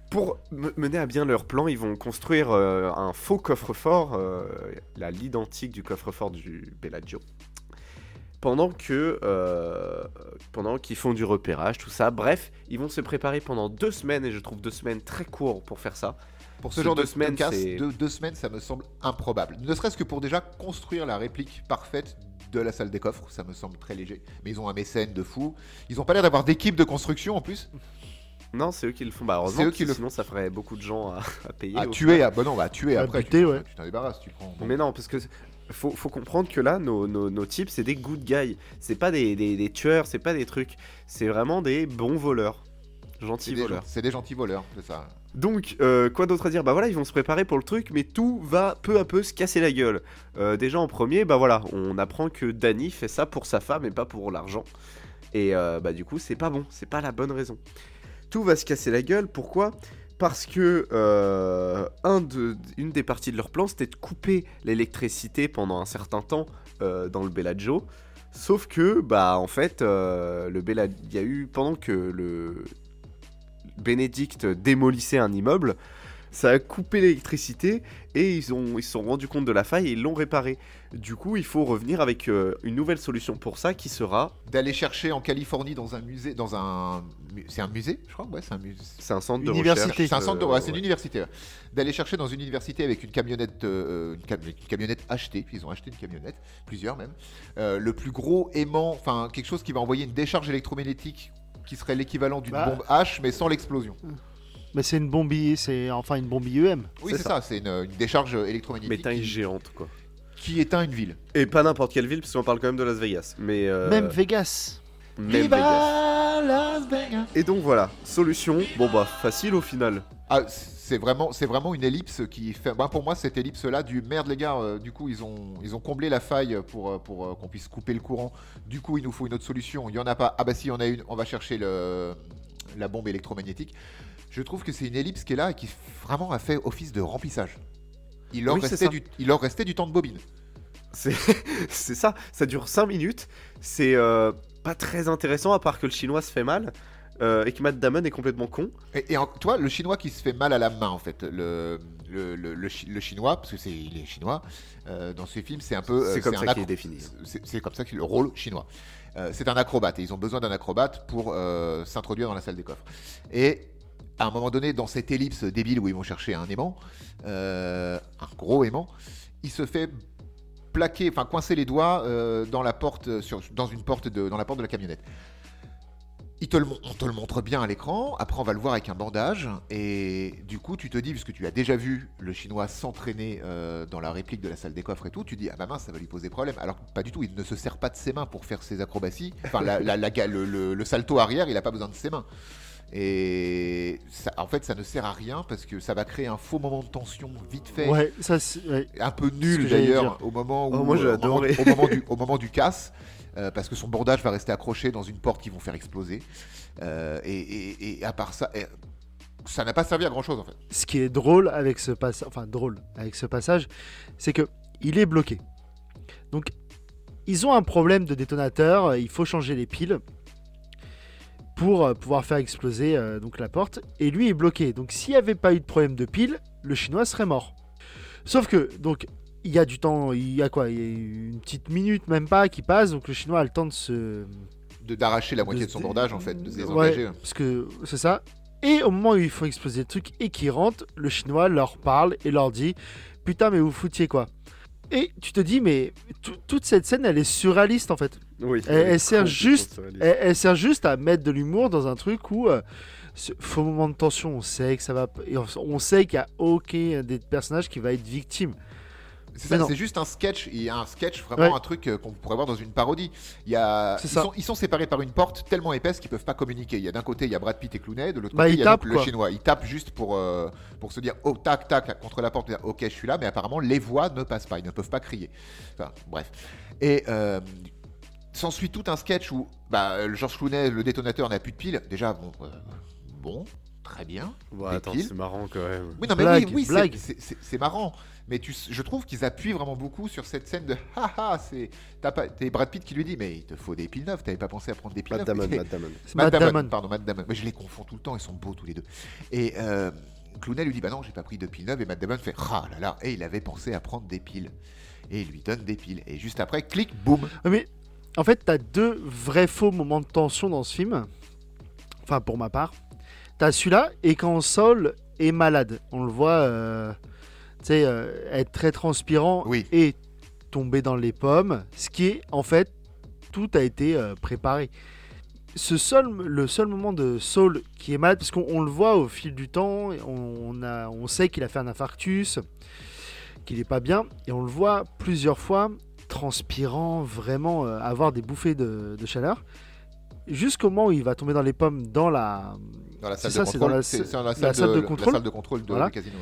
S1: Pour me- mener à bien leur plan, ils vont construire euh, un faux coffre-fort, euh, la l'identique du coffre-fort du Bellagio. Pendant que, euh, pendant qu'ils font du repérage, tout ça. Bref, ils vont se préparer pendant deux semaines et je trouve deux semaines très court pour faire ça.
S3: Pour ce
S1: Ce
S3: genre de
S1: deux semaines,
S3: casse,
S1: c'est-
S3: deux, deux semaines, ça me semble improbable. Ne serait-ce que pour déjà construire la réplique parfaite de la salle des coffres, ça me semble très léger. Mais ils ont un mécène de fou. Ils ont pas l'air d'avoir d'équipe de construction en plus.
S1: Non, c'est eux qui le font. Bah, heureusement,
S3: eux qui le
S1: sinon ça ferait beaucoup de gens à, à payer.
S3: À tuer, à... Bon, non, bah, à tuer
S2: À
S3: après.
S2: buter,
S3: tu
S2: ouais.
S3: tu t'en débarrasses, tu prends. bon.
S1: Mais non, parce que faut, faut comprendre que là, nos, nos, nos types, c'est des good guys. C'est pas des, des, des tueurs, c'est pas des trucs. C'est vraiment des bons voleurs. Gentils voleurs.
S3: c'est des gentils voleurs, c'est ça.
S1: Donc, euh, quoi d'autre à dire Bah voilà, ils vont se préparer pour le truc, mais tout va peu à peu se casser la gueule. Euh, déjà en premier, bah voilà, on apprend que Danny fait ça pour sa femme et pas pour l'argent. Et euh, bah du coup, c'est pas bon, c'est pas la bonne raison. Tout va se casser la gueule, pourquoi? Parce que une des parties de leur plan, c'était de couper l'électricité pendant un certain temps dans le Bellagio. Sauf que, bah en fait, le Bella... il y a eu, pendant que le Bénédicte démolissait un immeuble, ça a coupé l'électricité et ils ont ils se sont rendus compte de la faille et ils l'ont réparé. Du coup, il faut revenir avec euh, une nouvelle solution pour ça qui sera
S3: D'aller chercher en Californie dans un musée, dans un. C'est un musée, je crois Ouais, c'est un musée.
S1: c'est un centre de
S2: Université.
S3: C'est un centre de.
S1: euh,
S3: ouais, c'est une
S1: ouais.
S3: université. ouais. D'aller chercher dans une université avec une camionnette, euh, une, cam- une camionnette achetée. Ils ont acheté une camionnette, plusieurs même. Euh, le plus gros aimant, enfin quelque chose qui va envoyer une décharge électromagnétique qui serait l'équivalent d'une
S2: Bah.
S3: bombe H, mais sans l'explosion.
S2: Mais c'est une bombe, I- c'est enfin une bombe IEM.
S3: Oui, C'est
S1: ça.
S3: ça. C'est une, une décharge
S1: Mais
S3: électromagnétique
S1: taille
S3: qui,
S1: géante quoi.
S3: qui éteint une ville.
S1: Et pas n'importe quelle ville parce qu'on parle quand même de Las Vegas. Mais euh,
S2: Même Vegas.
S1: Même
S3: Viva
S1: Vegas.
S3: Las Vegas.
S1: Et donc voilà, solution. Bon bah facile au final.
S3: Ah, c'est vraiment, c'est vraiment une ellipse qui fait. bah, pour moi, cette ellipse-là, du merde, les gars. euh, du coup, ils ont, ils ont comblé la faille pour, euh, pour euh, qu'on puisse couper le courant. Du coup, il nous faut une autre solution. Il y en a pas. Ah bah si, il y en a une. On va chercher le, la bombe électromagnétique. Je trouve que c'est une ellipse qui est là et qui vraiment a fait office de remplissage. Il leur,
S1: Oui,
S3: restait, du, il leur restait du temps de bobine.
S1: C'est c'est ça, ça dure 5 minutes. C'est euh, pas très intéressant à part que le chinois se fait mal euh, et que Matt Damon est complètement con.
S3: Et, et en- toi, le chinois qui se fait mal à la main, en fait, le, le, le, le chi- le chinois, parce que c'est il est chinois, euh, dans ce film, c'est un peu. euh,
S1: C'est comme ça qu'il est défini.
S3: C'est c'est comme ça que le rôle chinois. Euh, c'est un acrobate et ils ont besoin d'un acrobate pour euh, s'introduire dans la salle des coffres. Et à un moment donné, dans cette ellipse débile où ils vont chercher un aimant, euh, un gros aimant, il se fait plaquer, enfin coincer les doigts euh, dans la porte, sur, dans une porte de, dans la porte de la camionnette. Il te le, on te le montre bien à l'écran, après on va le voir avec un bandage, et du coup tu te dis, puisque tu as déjà vu le chinois s'entraîner euh, dans la réplique de la salle des coffres et tout, tu dis, ah bah mince, ça va lui poser problème. Alors pas du tout, il ne se sert pas de ses mains pour faire ses acrobaties, enfin la- le- le salto arrière, il n'a pas besoin de ses mains. Et ça- en fait, ça ne sert à rien parce que ça va créer un faux moment de tension vite fait
S2: Ouais, ça c'est. ouais.
S3: un peu nul d'ailleurs au moment où
S1: Oh, moi, j'ai
S3: euh, au moment-
S1: adoré.
S3: au moment du au moment du casse euh, parce que son bordage va rester accroché dans une porte qui vont faire exploser Euh, et, et- et à part ça ça n'a pas servi à grand chose en fait
S2: Ce qui est drôle avec ce passage, enfin drôle avec ce passage, c'est que il est bloqué. Donc ils ont un problème de détonateur, il faut changer les piles pour euh, pouvoir faire exploser euh, donc la porte et lui est bloqué. Donc s'il n'y avait pas eu de problème de piles, le chinois serait mort. Sauf que donc il y a du temps, il y a quoi? Il y a une petite minute, même pas, qui passe, donc le chinois a le temps de se.
S3: De d'arracher la moitié de, son bordage en fait, de se
S2: Ouais,
S3: désengager.
S2: parce que c'est ça. Et au moment où ils font exploser le truc et qu'ils rentrent, le chinois leur parle et leur dit Putain, mais vous foutiez quoi Et tu te dis, mais tout- toute cette scène, elle est surréaliste en fait.
S1: Oui.
S2: Elle- elle sert juste-. Elle, elle sert juste à mettre de l'humour dans un truc où, euh, ce faux moment de tension, on sait que ça va. on, on sait qu'il n'y a aucun des personnages qui va être victime.
S3: C'est juste un sketch. Il y a un sketch, vraiment
S2: Ouais.
S3: un truc euh, qu'on pourrait voir dans une parodie. Il y a,
S2: C'est
S3: ils,
S2: ça.
S3: sont, ils sont séparés par une porte tellement épaisse qu'ils peuvent pas communiquer. Il y a d'un côté il y a Brad Pitt et Clooney, de l'autre
S2: Bah,
S3: côté il y a
S2: tapent,
S3: le chinois. Ils tapent juste pour euh, pour se dire oh tac tac contre la porte. dire, Ok je suis là, mais apparemment les voix ne passent pas. Ils ne peuvent pas crier. Enfin bref. Et euh, s'ensuit tout un sketch où bah, le George Clooney, le détonateur, n'a plus de piles. Déjà bon, euh, bon, très bien.
S1: Ouais,
S3: des
S1: attends,
S3: piles.
S1: c'est marrant quand même.
S3: Oui, non, mais
S2: Blague,
S3: oui, c'est marrant. Mais tu, je trouve qu'ils appuient vraiment beaucoup sur cette scène de haha, c'est t'as pas, t'es Brad Pitt qui lui dit mais il te faut des piles neuves, t'avais pas pensé à prendre des piles
S1: Matt
S3: neuves.
S1: Damon, Matt Damon.
S2: C'est
S3: Matt Damon,
S2: Damon.
S3: pardon, Matt Damon. Mais je les confonds tout le temps, ils sont beaux tous les deux. Et euh, Clooney lui dit bah non, j'ai pas pris de piles neuves et Matt Damon fait ah là là, et il avait pensé à prendre des piles. Et il lui donne des piles. Et juste après, clic, boum.
S2: Ouais, Mais en fait, t'as deux vrais faux moments de tension dans ce film. Enfin, pour ma part. T'as celui-là, et quand Saul est malade, on le voit euh, sais, euh, être très transpirant
S3: Oui.
S2: et tomber dans les pommes. Ce qui est, en fait, tout a été euh, préparé. Ce seul, le seul moment de Saul qui est malade, parce qu'on on le voit au fil du temps, on, a, on sait qu'il a fait un infarctus, qu'il est pas bien, et on le voit plusieurs fois transpirant, vraiment euh, avoir des bouffées de, de chaleur. Jusqu'au moment où il va tomber dans les pommes dans la...
S3: Dans la
S2: C'est
S3: salle
S2: ça,
S3: de
S2: dans
S3: contrôle.
S2: la-
S3: C'est c'est dans la
S2: la
S3: salle,
S2: salle de
S3: de,
S2: contrôle.
S3: La salle de contrôle de
S2: Voilà.
S3: du casino.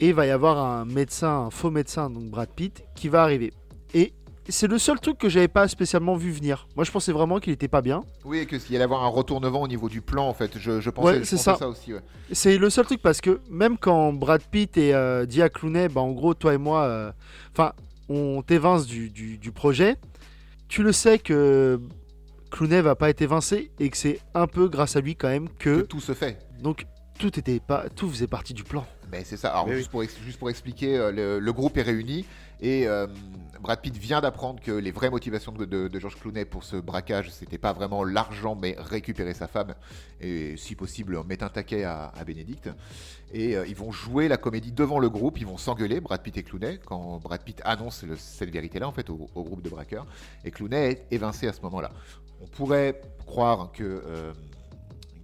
S2: Et il va y avoir un médecin, un faux médecin, donc Brad Pitt, qui va arriver. Et c'est le seul truc que j'avais pas spécialement vu venir. Moi je pensais vraiment qu'il était pas bien.
S3: Oui, et y allait avoir un retournement au niveau du plan, en fait, je, je pensais,
S2: Ouais,
S3: je
S2: c'est
S3: pensais
S2: ça.
S3: aussi. ouais.
S2: C'est le seul truc parce que même quand Brad Pitt et euh, dit à Clooney, bah, en gros toi et moi, euh, enfin on t'évince du, du- du projet, tu le sais que Clooney va pas être évincé et que c'est un peu grâce à lui quand même
S3: Que
S2: que
S3: tout se fait.
S2: donc tout était pas tout faisait partie du plan.
S3: Mais c'est ça. Alors,
S1: Mais
S3: juste, pour, ex- juste pour expliquer, euh, le, le groupe est réuni et euh, Brad Pitt vient d'apprendre que les vraies motivations de, de- de George Clooney pour ce braquage, c'était pas vraiment l'argent, mais récupérer sa femme et, si possible, mettre un taquet à, à Bénédicte. Et euh, ils vont jouer la comédie devant le groupe, ils vont s'engueuler, Brad Pitt et Clooney, quand Brad Pitt annonce le- cette vérité-là, en fait, au, au groupe de braqueurs. Et Clooney est évincé à ce moment-là. On pourrait croire que. euh,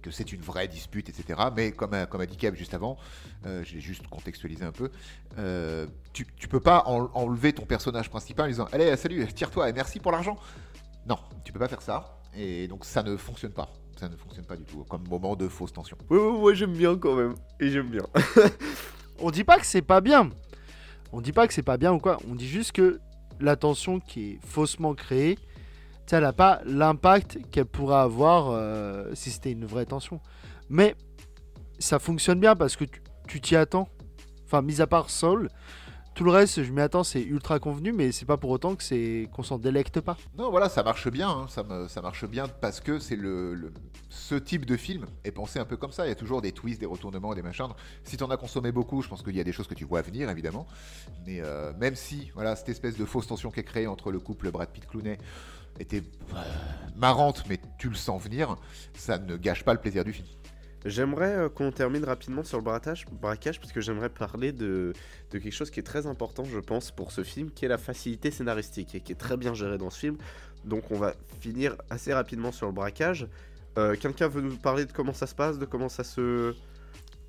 S3: que c'est une vraie dispute, etc. Mais comme a, comme a dit Kev juste avant, euh, j'ai juste contextualisé un peu, euh, tu, tu peux pas en- enlever ton personnage principal en disant Allez, salut, tire-toi et merci pour l'argent. Non, tu peux pas faire ça. Et donc ça ne fonctionne pas. Ça ne fonctionne pas du tout, comme moment de fausse tension.
S1: Ouais, ouais, j'aime bien quand même. Et j'aime bien.
S2: On dit pas que c'est pas bien. On dit pas que c'est pas bien ou quoi. On dit juste que la tension qui est faussement créée, elle n'a pas l'impact qu'elle pourrait avoir euh, si c'était une vraie tension. Mais ça fonctionne bien parce que tu- t'y attends. Enfin, mis à part Soul, tout le reste, je m'y attends, c'est ultra convenu, mais c'est pas pour autant que c'est qu'on s'en délecte pas.
S3: Non, voilà, ça marche bien. hein, Ça, marche bien parce que c'est le, ce type de film est pensé un peu comme ça. Il y a toujours des twists, des retournements, des machins. Si tu en as consommé beaucoup, je pense qu'il y a des choses que tu vois venir, évidemment. Mais euh, même si, voilà, cette espèce de fausse tension qui est créée entre le couple Brad Pitt-Clooney était euh, marrante, mais tu le sens venir, ça ne gâche pas le plaisir du film.
S1: J'aimerais euh, qu'on termine rapidement sur le braquage, braquage parce que j'aimerais parler de, de quelque chose qui est très important, je pense, pour ce film, qui est la facilité scénaristique et qui est très bien gérée dans ce film. Donc on va finir assez rapidement sur le braquage. Euh, Quelqu'un veut nous parler de comment ça se passe, de comment ça se...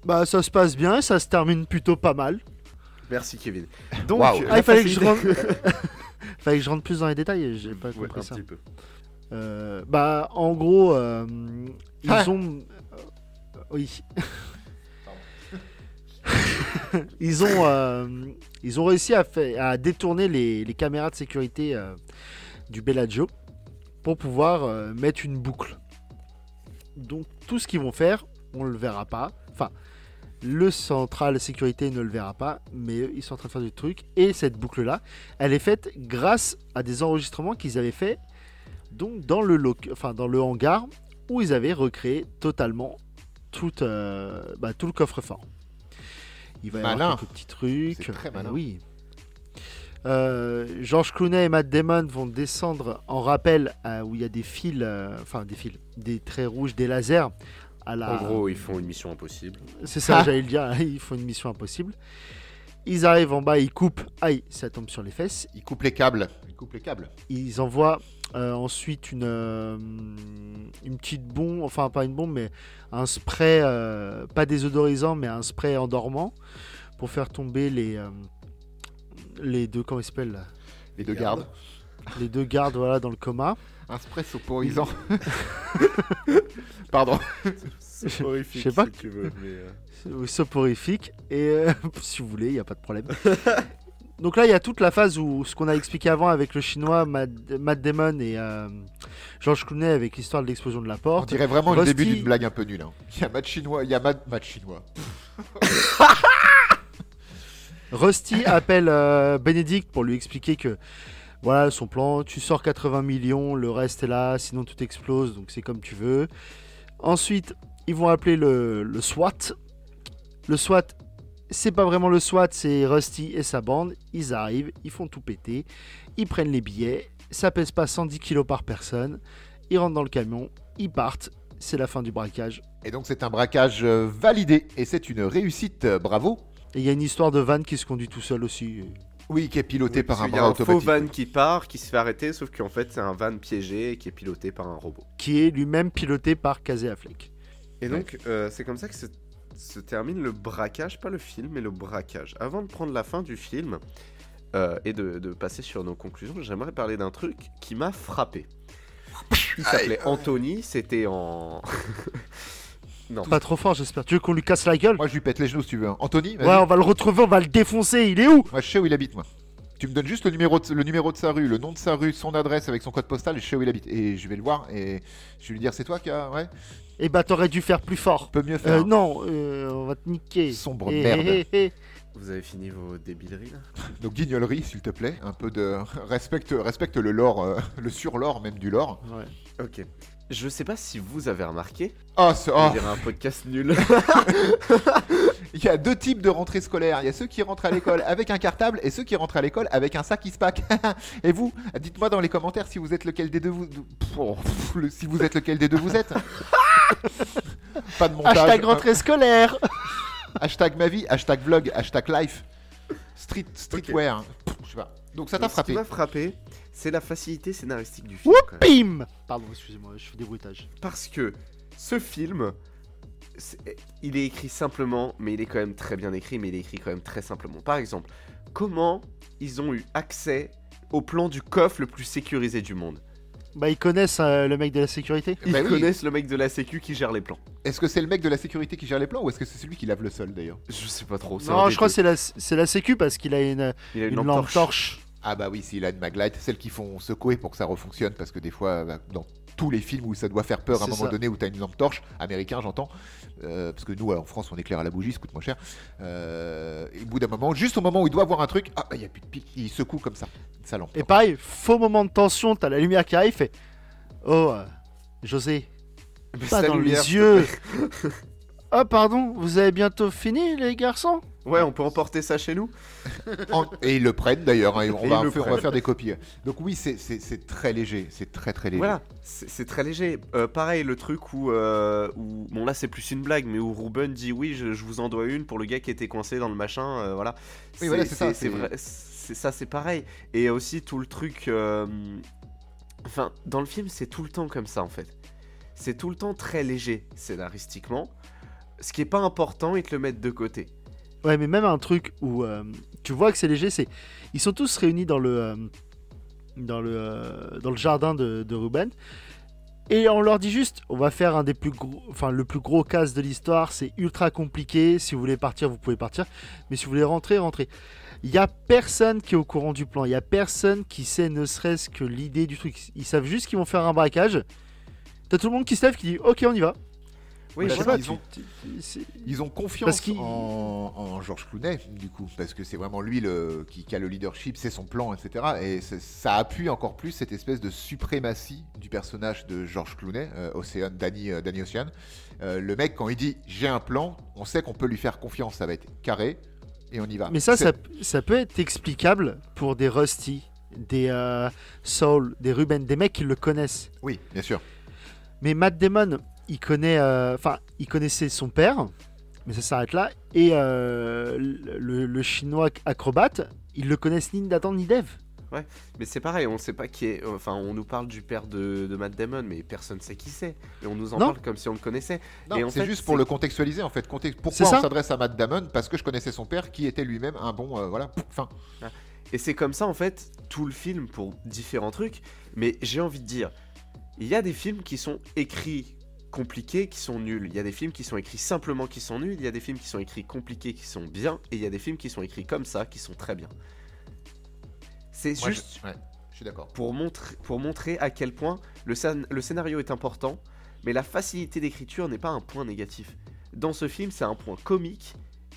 S2: Bah, ça se passe bien, ça se termine plutôt pas mal.
S1: Merci Kevin. Donc,
S2: Ah, il fallait que je. fallait que je rentre plus dans les détails, j'ai pas
S1: Ouais,
S2: compris
S1: un
S2: ça.
S1: petit peu.
S2: Euh, bah, en gros, euh, ils
S3: Ah.
S2: ont. euh, oui. ils, ont, euh, ils ont réussi à, fait- à détourner les, les caméras de sécurité euh, du Bellagio pour pouvoir euh, mettre une boucle. Donc, tout ce qu'ils vont faire, on le verra pas. Enfin, le central sécurité ne le verra pas, mais ils sont en train de faire du truc. Et cette boucle-là, elle est faite grâce à des enregistrements qu'ils avaient fait donc dans le, loc- enfin, dans le hangar où ils avaient recréé totalement tout, euh, bah, tout le coffre-fort. Il va y
S3: Malin.
S2: avoir quelques petits trucs.
S3: Très malin.
S2: Oui. Euh, George Clooney et Matt Damon vont descendre en rappel euh, où il y a des fils, euh, enfin des fils, des traits rouges, des lasers. À la...
S1: En gros, ils font une mission impossible.
S2: C'est ça, j'allais le dire. Ils font une mission impossible. Ils arrivent en bas, ils coupent. Aïe, ça tombe sur les fesses.
S3: Il coupe les câbles. Il coupe les câbles.
S2: Ils envoient euh, ensuite une, euh, une petite bombe, enfin pas une bombe, mais un spray, euh, pas désodorisant, mais un spray endormant pour faire tomber les, euh, les deux, comment ils s'appellent
S3: Les deux
S1: Garde.
S3: gardes.
S2: Les deux gardes voilà, dans le coma.
S3: Un spray soporisant. Pardon.
S1: C'est horrifique.
S2: Je sais pas.
S1: si tu veux, mais, euh,
S2: soporifique. Et euh, si vous voulez, il n'y a pas de problème. Donc là, il y a toute la phase où ce qu'on a expliqué avant avec le chinois Matt, Matt Damon et euh, George Clooney avec l'histoire de l'explosion de la
S3: On
S2: porte.
S3: dirait vraiment le
S2: Rusty-
S3: début d'une blague un peu nulle. hein. Il y a Matt chinois, il y a Matt, Matt chinois.
S2: Rusty appelle euh, Benedict pour lui expliquer que voilà son plan, tu sors 80 millions, le reste est là, sinon tout explose, donc c'est comme tu veux. Ensuite, ils vont appeler le, le SWAT. Le SWAT, c'est pas vraiment le SWAT, c'est Rusty et sa bande. Ils arrivent, ils font tout péter, ils prennent les billets, ça pèse pas 110 kilos par personne, ils rentrent dans le camion, ils partent, c'est la fin du braquage.
S3: Et donc c'est un braquage euh, validé et c'est une réussite. euh, Bravo.
S2: Et il y a une histoire de van qui se conduit tout seul aussi.
S3: Oui, qui est piloté
S1: oui,
S3: par un
S1: qu'il y a
S3: bras
S1: un faux
S3: automatique.
S1: van qui part, qui se fait arrêter, sauf qu'en fait, c'est un van piégé qui est piloté par un robot.
S2: qui est lui-même piloté par Casey Affleck.
S1: Et donc, euh, c'est comme ça que se, se termine le braquage, pas le film, mais le braquage. Avant de prendre la fin du film euh, et de, de passer sur nos conclusions, j'aimerais parler d'un truc qui m'a frappé. Il s'appelait Anthony, c'était en. non.
S2: Pas trop fort, j'espère. Tu veux qu'on lui casse la gueule?
S3: Moi je lui pète les genoux si tu veux. Anthony.
S2: Ouais, on va le retrouver, on va le défoncer. Il est où?
S3: Moi je sais où il habite moi. Tu me donnes juste le numéro, de, le numéro de sa rue, le nom de sa rue, son adresse avec son code postal et je sais où il habite. Et je vais le voir et je vais lui dire c'est toi qui a... Ouais,
S2: Eh bah, t'aurais dû faire plus fort.
S3: peut mieux faire.
S2: Euh, non, euh, on va te niquer.
S3: Sombre
S2: Eh,
S3: merde.
S2: eh, eh.
S1: Vous avez fini vos débileries là?
S3: Donc guignolerie s'il te plaît, un peu de... Respecte, respecte le lore, euh, le sur-lore même du lore.
S2: Ouais.
S1: Ok. Je sais pas si vous avez remarqué,
S3: Oh, ce-
S1: on
S3: oh,
S1: dirait un podcast nul.
S3: il y a deux types de rentrées scolaires. Il y a ceux qui rentrent à l'école avec un cartable et ceux qui rentrent à l'école avec un sac qui se pack. et vous, dites-moi dans les commentaires si vous êtes lequel des deux vous... Pff, oh, si vous êtes lequel des deux vous êtes. Pas de montage.
S2: Hashtag rentrée scolaire.
S3: Hashtag ma vie, hashtag vlog, hashtag life. Street, streetwear. Pff, Je sais pas. Donc ça t'a frappé.
S1: m'a frappé, c'est la facilité scénaristique du film. quand même.
S2: Bim Pardon, excusez-moi, je fais des bruitages.
S1: Parce que ce film, il est écrit simplement, mais il est quand même très bien écrit, mais il est écrit quand même très simplement. Par exemple, comment ils ont eu accès au plan du coffre le plus sécurisé du monde?
S2: Bah, ils connaissent euh, le mec de la sécurité
S1: Ils
S3: Bah oui.
S1: connaissent le mec de la sécu qui gère les plans.
S3: Est-ce que c'est le mec de la sécurité qui gère les plans ou est-ce que c'est celui qui lave le sol d'ailleurs?
S1: Je sais pas trop.
S2: Non, je crois que c'est la, c'est la sécu parce qu'il a une,
S1: Il a une,
S2: une
S1: lampe
S2: lampe
S1: torche.
S2: torche.
S3: Ah bah oui, s'il a une maglite, celles qui font secouer pour que ça refonctionne parce que des fois, bah, dans tous les films où ça doit faire peur à un moment
S2: ça.
S3: donné où t'as une lampe torche, américain j'entends, euh, parce que nous en France on éclaire à la bougie, ça coûte moins cher. Euh, et au bout d'un moment, juste au moment où il doit voir un truc, ah il y a plus de pile, il secoue comme ça, sa lampe.
S2: Et pareil, faux moment de tension, t'as la lumière qui arrive, fait Oh, euh, José,
S1: Mais
S2: pas dans
S1: lumière,
S2: les yeux. Ah, pardon, vous avez bientôt fini, les garçons?
S1: Ouais, on peut emporter ça chez nous
S3: En- Et ils le prennent d'ailleurs, hein, on, va faire, on va
S1: prennent.
S3: faire des copies. Donc oui, c'est- très léger, c'est très très léger.
S1: Voilà, c'est très léger. Euh, pareil, le truc où, euh, où- Bon, là, c'est plus une blague, mais où Ruben dit oui, je, je vous en dois une pour le gars qui était coincé dans le machin. euh, voilà.
S3: Oui, voilà, c'est ça,
S1: C'est vrai. Ça, c'est pareil. Et aussi, tout le truc. euh, Enfin, dans le film, c'est tout le temps comme ça, en fait. C'est tout le temps très léger, scénaristiquement. Ce qui est pas important, ils te le mettent de côté.
S2: Ouais, mais même un truc où euh, tu vois que c'est léger, c'est. Ils sont tous réunis dans le. euh, dans le, euh, dans le jardin de, Ruben. Et on leur dit juste, on va faire un des plus gros, enfin le plus gros casse de l'histoire. C'est ultra compliqué. Si vous voulez partir, vous pouvez partir. Mais si vous voulez rentrer, rentrez. Il y a personne qui est au courant du plan. Il y a personne qui sait ne serait-ce que l'idée du truc. Ils savent juste qu'ils vont faire un braquage. T'as tout le monde qui se lève, qui dit, ok, on y va.
S1: Oui,
S3: voilà, ils ont- Ils confiance
S2: Parce
S3: en, en Georges Clooney, du coup, parce que c'est vraiment lui le, qui, qui a le leadership, c'est son plan, etc. Et ça appuie encore plus cette espèce de suprématie du personnage de Georges Clooney, euh, Danny, euh, Danny Ocean. Euh, le mec, quand il dit j'ai un plan, on sait qu'on peut lui faire confiance, ça va être carré, et on y va.
S2: Mais ça, ça, ça peut être explicable pour des Rusty, des euh, Saul, des Ruben, des mecs qui le connaissent.
S3: Oui, bien sûr.
S2: Mais Matt Damon, il connaît, euh, enfin, il connaissait son père, mais ça s'arrête là. Et euh, le, le chinois acrobate, ils le connaissent ni Nathan ni Dev.
S1: Mais c'est pareil, on sait pas qui est. Enfin, on nous parle du père de, de Matt Damon, mais personne sait qui c'est. Et on nous en
S2: Non.
S1: parle comme si on le connaissait.
S3: Non, c'est juste pour le contextualiser en fait. Context- Pourquoi on s'adresse à Matt Damon Parce que je connaissais son père qui était lui-même un bon. euh, voilà. Fin.
S1: Et c'est comme ça, en fait, tout le film pour différents trucs. Mais j'ai envie de dire, il y a des films qui sont écrits compliqués, qui sont nuls. Il y a des films qui sont écrits simplement, qui sont nuls. Il y a des films qui sont écrits compliqués, qui sont bien. Et il y a des films qui sont écrits comme ça, qui sont très bien. C'est juste
S3: je, ouais, je suis d'accord.
S1: pour, montrer, pour montrer à quel point le, scén- le scénario est important, mais la facilité d'écriture n'est pas un point négatif. Dans ce film, c'est un point comique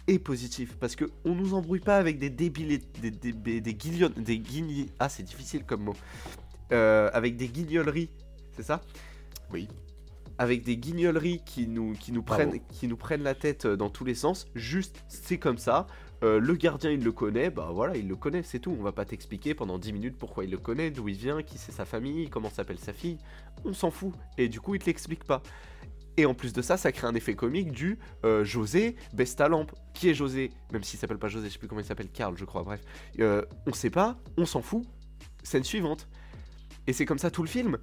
S1: et positif, parce que on nous embrouille pas avec des débiles, des, des, des, des ah c'est difficile comme mot, Euh, avec des guignoleries, c'est ça?
S3: Oui.
S1: Avec des guignoleries qui nous, qui, nous
S3: Bravo.
S1: prennent, qui nous prennent la tête euh, dans tous les sens, juste c'est comme ça, euh, le gardien il le connaît, bah voilà, il le connaît, c'est tout. On va pas t'expliquer pendant 10 minutes pourquoi il le connaît, d'où il vient, qui c'est sa famille, comment s'appelle sa fille. On s'en fout. Et du coup, il te l'explique pas. Et en plus de ça, ça crée un effet comique du euh, José baisse ta lampe. Qui est José? Même s'il s'appelle pas José, je sais plus comment il s'appelle, Karl, je crois, bref. Euh, on sait pas, on s'en fout. Scène suivante. Et c'est comme ça tout le film.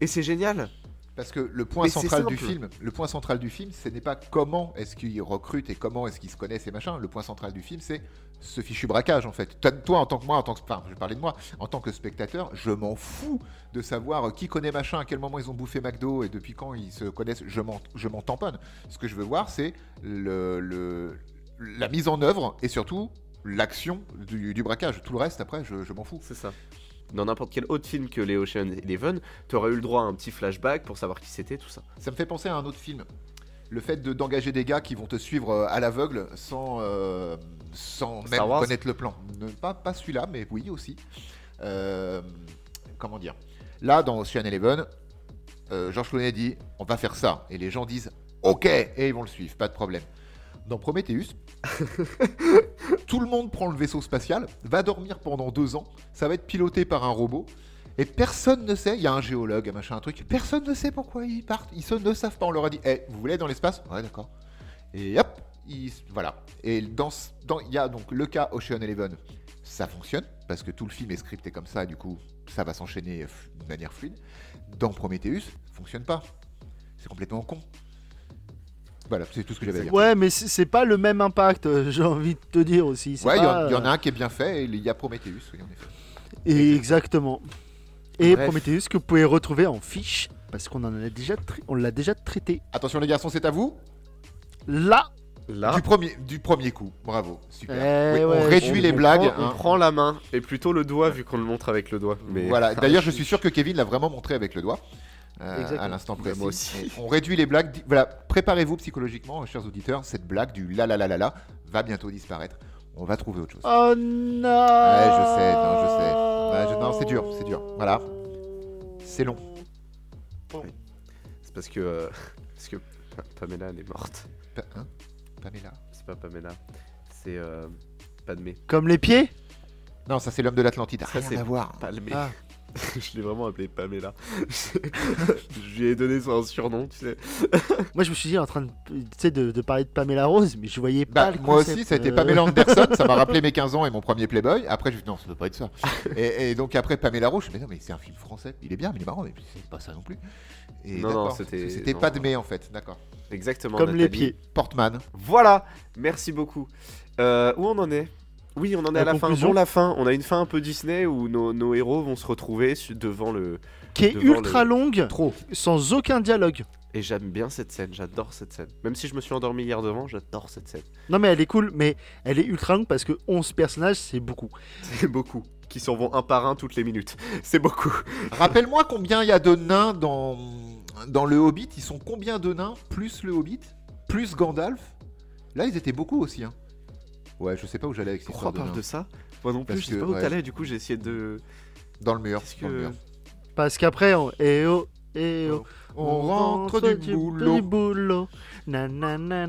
S1: Et c'est génial.
S3: Parce que le point
S1: Mais
S3: central du film, le point central du film, ce n'est pas comment est-ce qu'ils recrutent et comment est-ce qu'ils se connaissent et machin. Le point central du film, c'est ce fichu braquage en fait. Toi, toi, en tant que moi, en tant que, enfin, je parler de moi, en tant que spectateur, je m'en fous de savoir qui connaît machin, à quel moment ils ont bouffé McDo et depuis quand ils se connaissent. Je m'en, je m'en tamponne. Ce que je veux voir, c'est le, le- la mise en œuvre et surtout l'action du, du braquage. Tout le reste, après, je, je m'en fous.
S1: C'est ça. Dans n'importe quel autre film que les Ocean Eleven, t'aurais eu le droit à un petit flashback pour savoir qui c'était, tout ça.
S3: Ça me fait penser à un autre film. Le fait de- d'engager des gars qui vont te suivre euh, à l'aveugle sans, euh, sans même
S1: Wars
S3: connaître le plan. Ne- pas pas celui-là, mais oui aussi. Euh, comment dire? Là, dans Ocean Eleven, euh, Georges Clooney dit on va faire ça. Et les gens disent ok, et ils vont le suivre, pas de problème. Dans Prometheus, tout le monde prend le vaisseau spatial, va dormir pendant deux ans, ça va être piloté par un robot. Et personne ne sait, il y a un géologue, un machin, un truc, personne ne sait pourquoi ils partent. Ils se ne savent pas, on leur a dit, Eh, vous voulez aller dans l'espace? Ouais, d'accord. Et hop, ils- voilà. Et dans, ce- dans- il y a donc le cas Ocean Eleven, ça fonctionne, parce que tout le film est scripté comme ça, du coup, ça va s'enchaîner euh, de manière fluide. Dans Prometheus, ça fonctionne pas. C'est complètement con. Voilà, c'est tout ce que j'avais à dire.
S2: Ouais, mais c'est c'est pas le même impact, euh, j'ai envie de te dire aussi.
S3: Ouais, il y, en-
S2: pas,
S3: il y en
S2: euh,
S3: a un qui est bien fait, et il y a Prometheus, oui, en effet.
S2: et exactement. Et
S1: Bref.
S2: Prometheus que vous pouvez retrouver en fiche, parce qu'on en a déjà, on l'a déjà traité.
S3: Attention les garçons, c'est à vous.
S2: Là,
S1: Là,
S3: Du, premier, du premier coup, bravo, super.
S2: Eh
S3: Oui, on réduit
S1: on-
S3: les
S1: on
S3: blagues.
S1: prend- on
S3: hein.
S1: prend la main, et plutôt le doigt, vu qu'on le montre avec le doigt. Mais...
S3: Voilà. D'ailleurs, je suis sûr que Kevin l'a vraiment montré avec le doigt. Euh, à l'instant
S1: Bah,
S3: précis.
S1: moi aussi.
S3: Et On réduit les blagues. Voilà, préparez-vous psychologiquement, chers auditeurs. Cette blague du la la la la la va bientôt disparaître. On va trouver autre chose.
S2: oh non
S3: Ouais, je sais, non, je sais. Ouais, je- non, c'est dur, c'est dur. Voilà. C'est long.
S1: C'est parce que, euh, parce que Pa- Pamela, elle est morte.
S3: Pa- hein? Pamela?
S1: C'est pas Pamela, c'est euh, Padmé.
S2: Comme les pieds?
S3: Non, ça c'est l'homme de l'Atlantide.
S1: Ça,
S3: Rien
S1: c'est
S3: à voir.
S1: Palmé.
S2: Ah.
S1: je l'ai vraiment appelé Pamela. je lui ai donné son surnom, tu sais.
S2: Moi, je me suis dit en train de, tu sais, de, de parler de Pamela Rose, mais je voyais
S3: Bah,
S2: pas le
S3: moi
S2: concept,
S3: aussi, ça a été
S2: euh,
S3: Pamela Anderson, ça m'a rappelé mes 15 ans et mon premier Playboy. Après, je me suis dit, non, ça doit pas être ça. et, et donc, après, Pamela Roche, mais non, mais c'est un film français. Il est bien, mais il est marrant, mais c'est pas ça non plus. Et
S1: Non, c'était-
S3: C'était
S1: non.
S3: Padmé, en fait, d'accord.
S1: Exactement.
S2: Comme les pieds.
S3: Portman.
S1: Voilà, merci beaucoup. Euh, où on en est? Oui, on en est
S2: La
S1: à la fin. Bon, la fin. On a une fin un peu Disney où nos, nos héros vont se retrouver devant le.
S2: Qui est ultra
S1: le-
S2: longue,
S1: Trop.
S2: sans aucun dialogue.
S1: Et j'aime bien cette scène, j'adore cette scène. Même si je me suis endormi hier devant, j'adore cette scène.
S2: Non, mais elle est cool, mais elle est ultra longue parce que 11 personnages, c'est beaucoup.
S1: C'est beaucoup. Qui s'en vont un par un toutes les minutes. C'est beaucoup.
S3: Rappelle-moi combien il y a de nains dans, dans le Hobbit. Ils sont combien de nains plus le Hobbit Plus Gandalf? Là, ils étaient beaucoup aussi. Hein. Ouais, je sais pas où j'allais avec cette
S1: Pourquoi parle
S3: de,
S1: de ça Moi non plus,
S3: Parce
S1: je sais
S3: que,
S1: pas où
S3: ouais.
S1: t'allais, du coup j'ai essayé de.
S3: Dans le mur.
S1: Que...
S2: Parce qu'après, on. Eh oh, eh oh.
S3: oh on, on rentre, rentre, du, boulot.
S2: Du boulot. Na, na, na,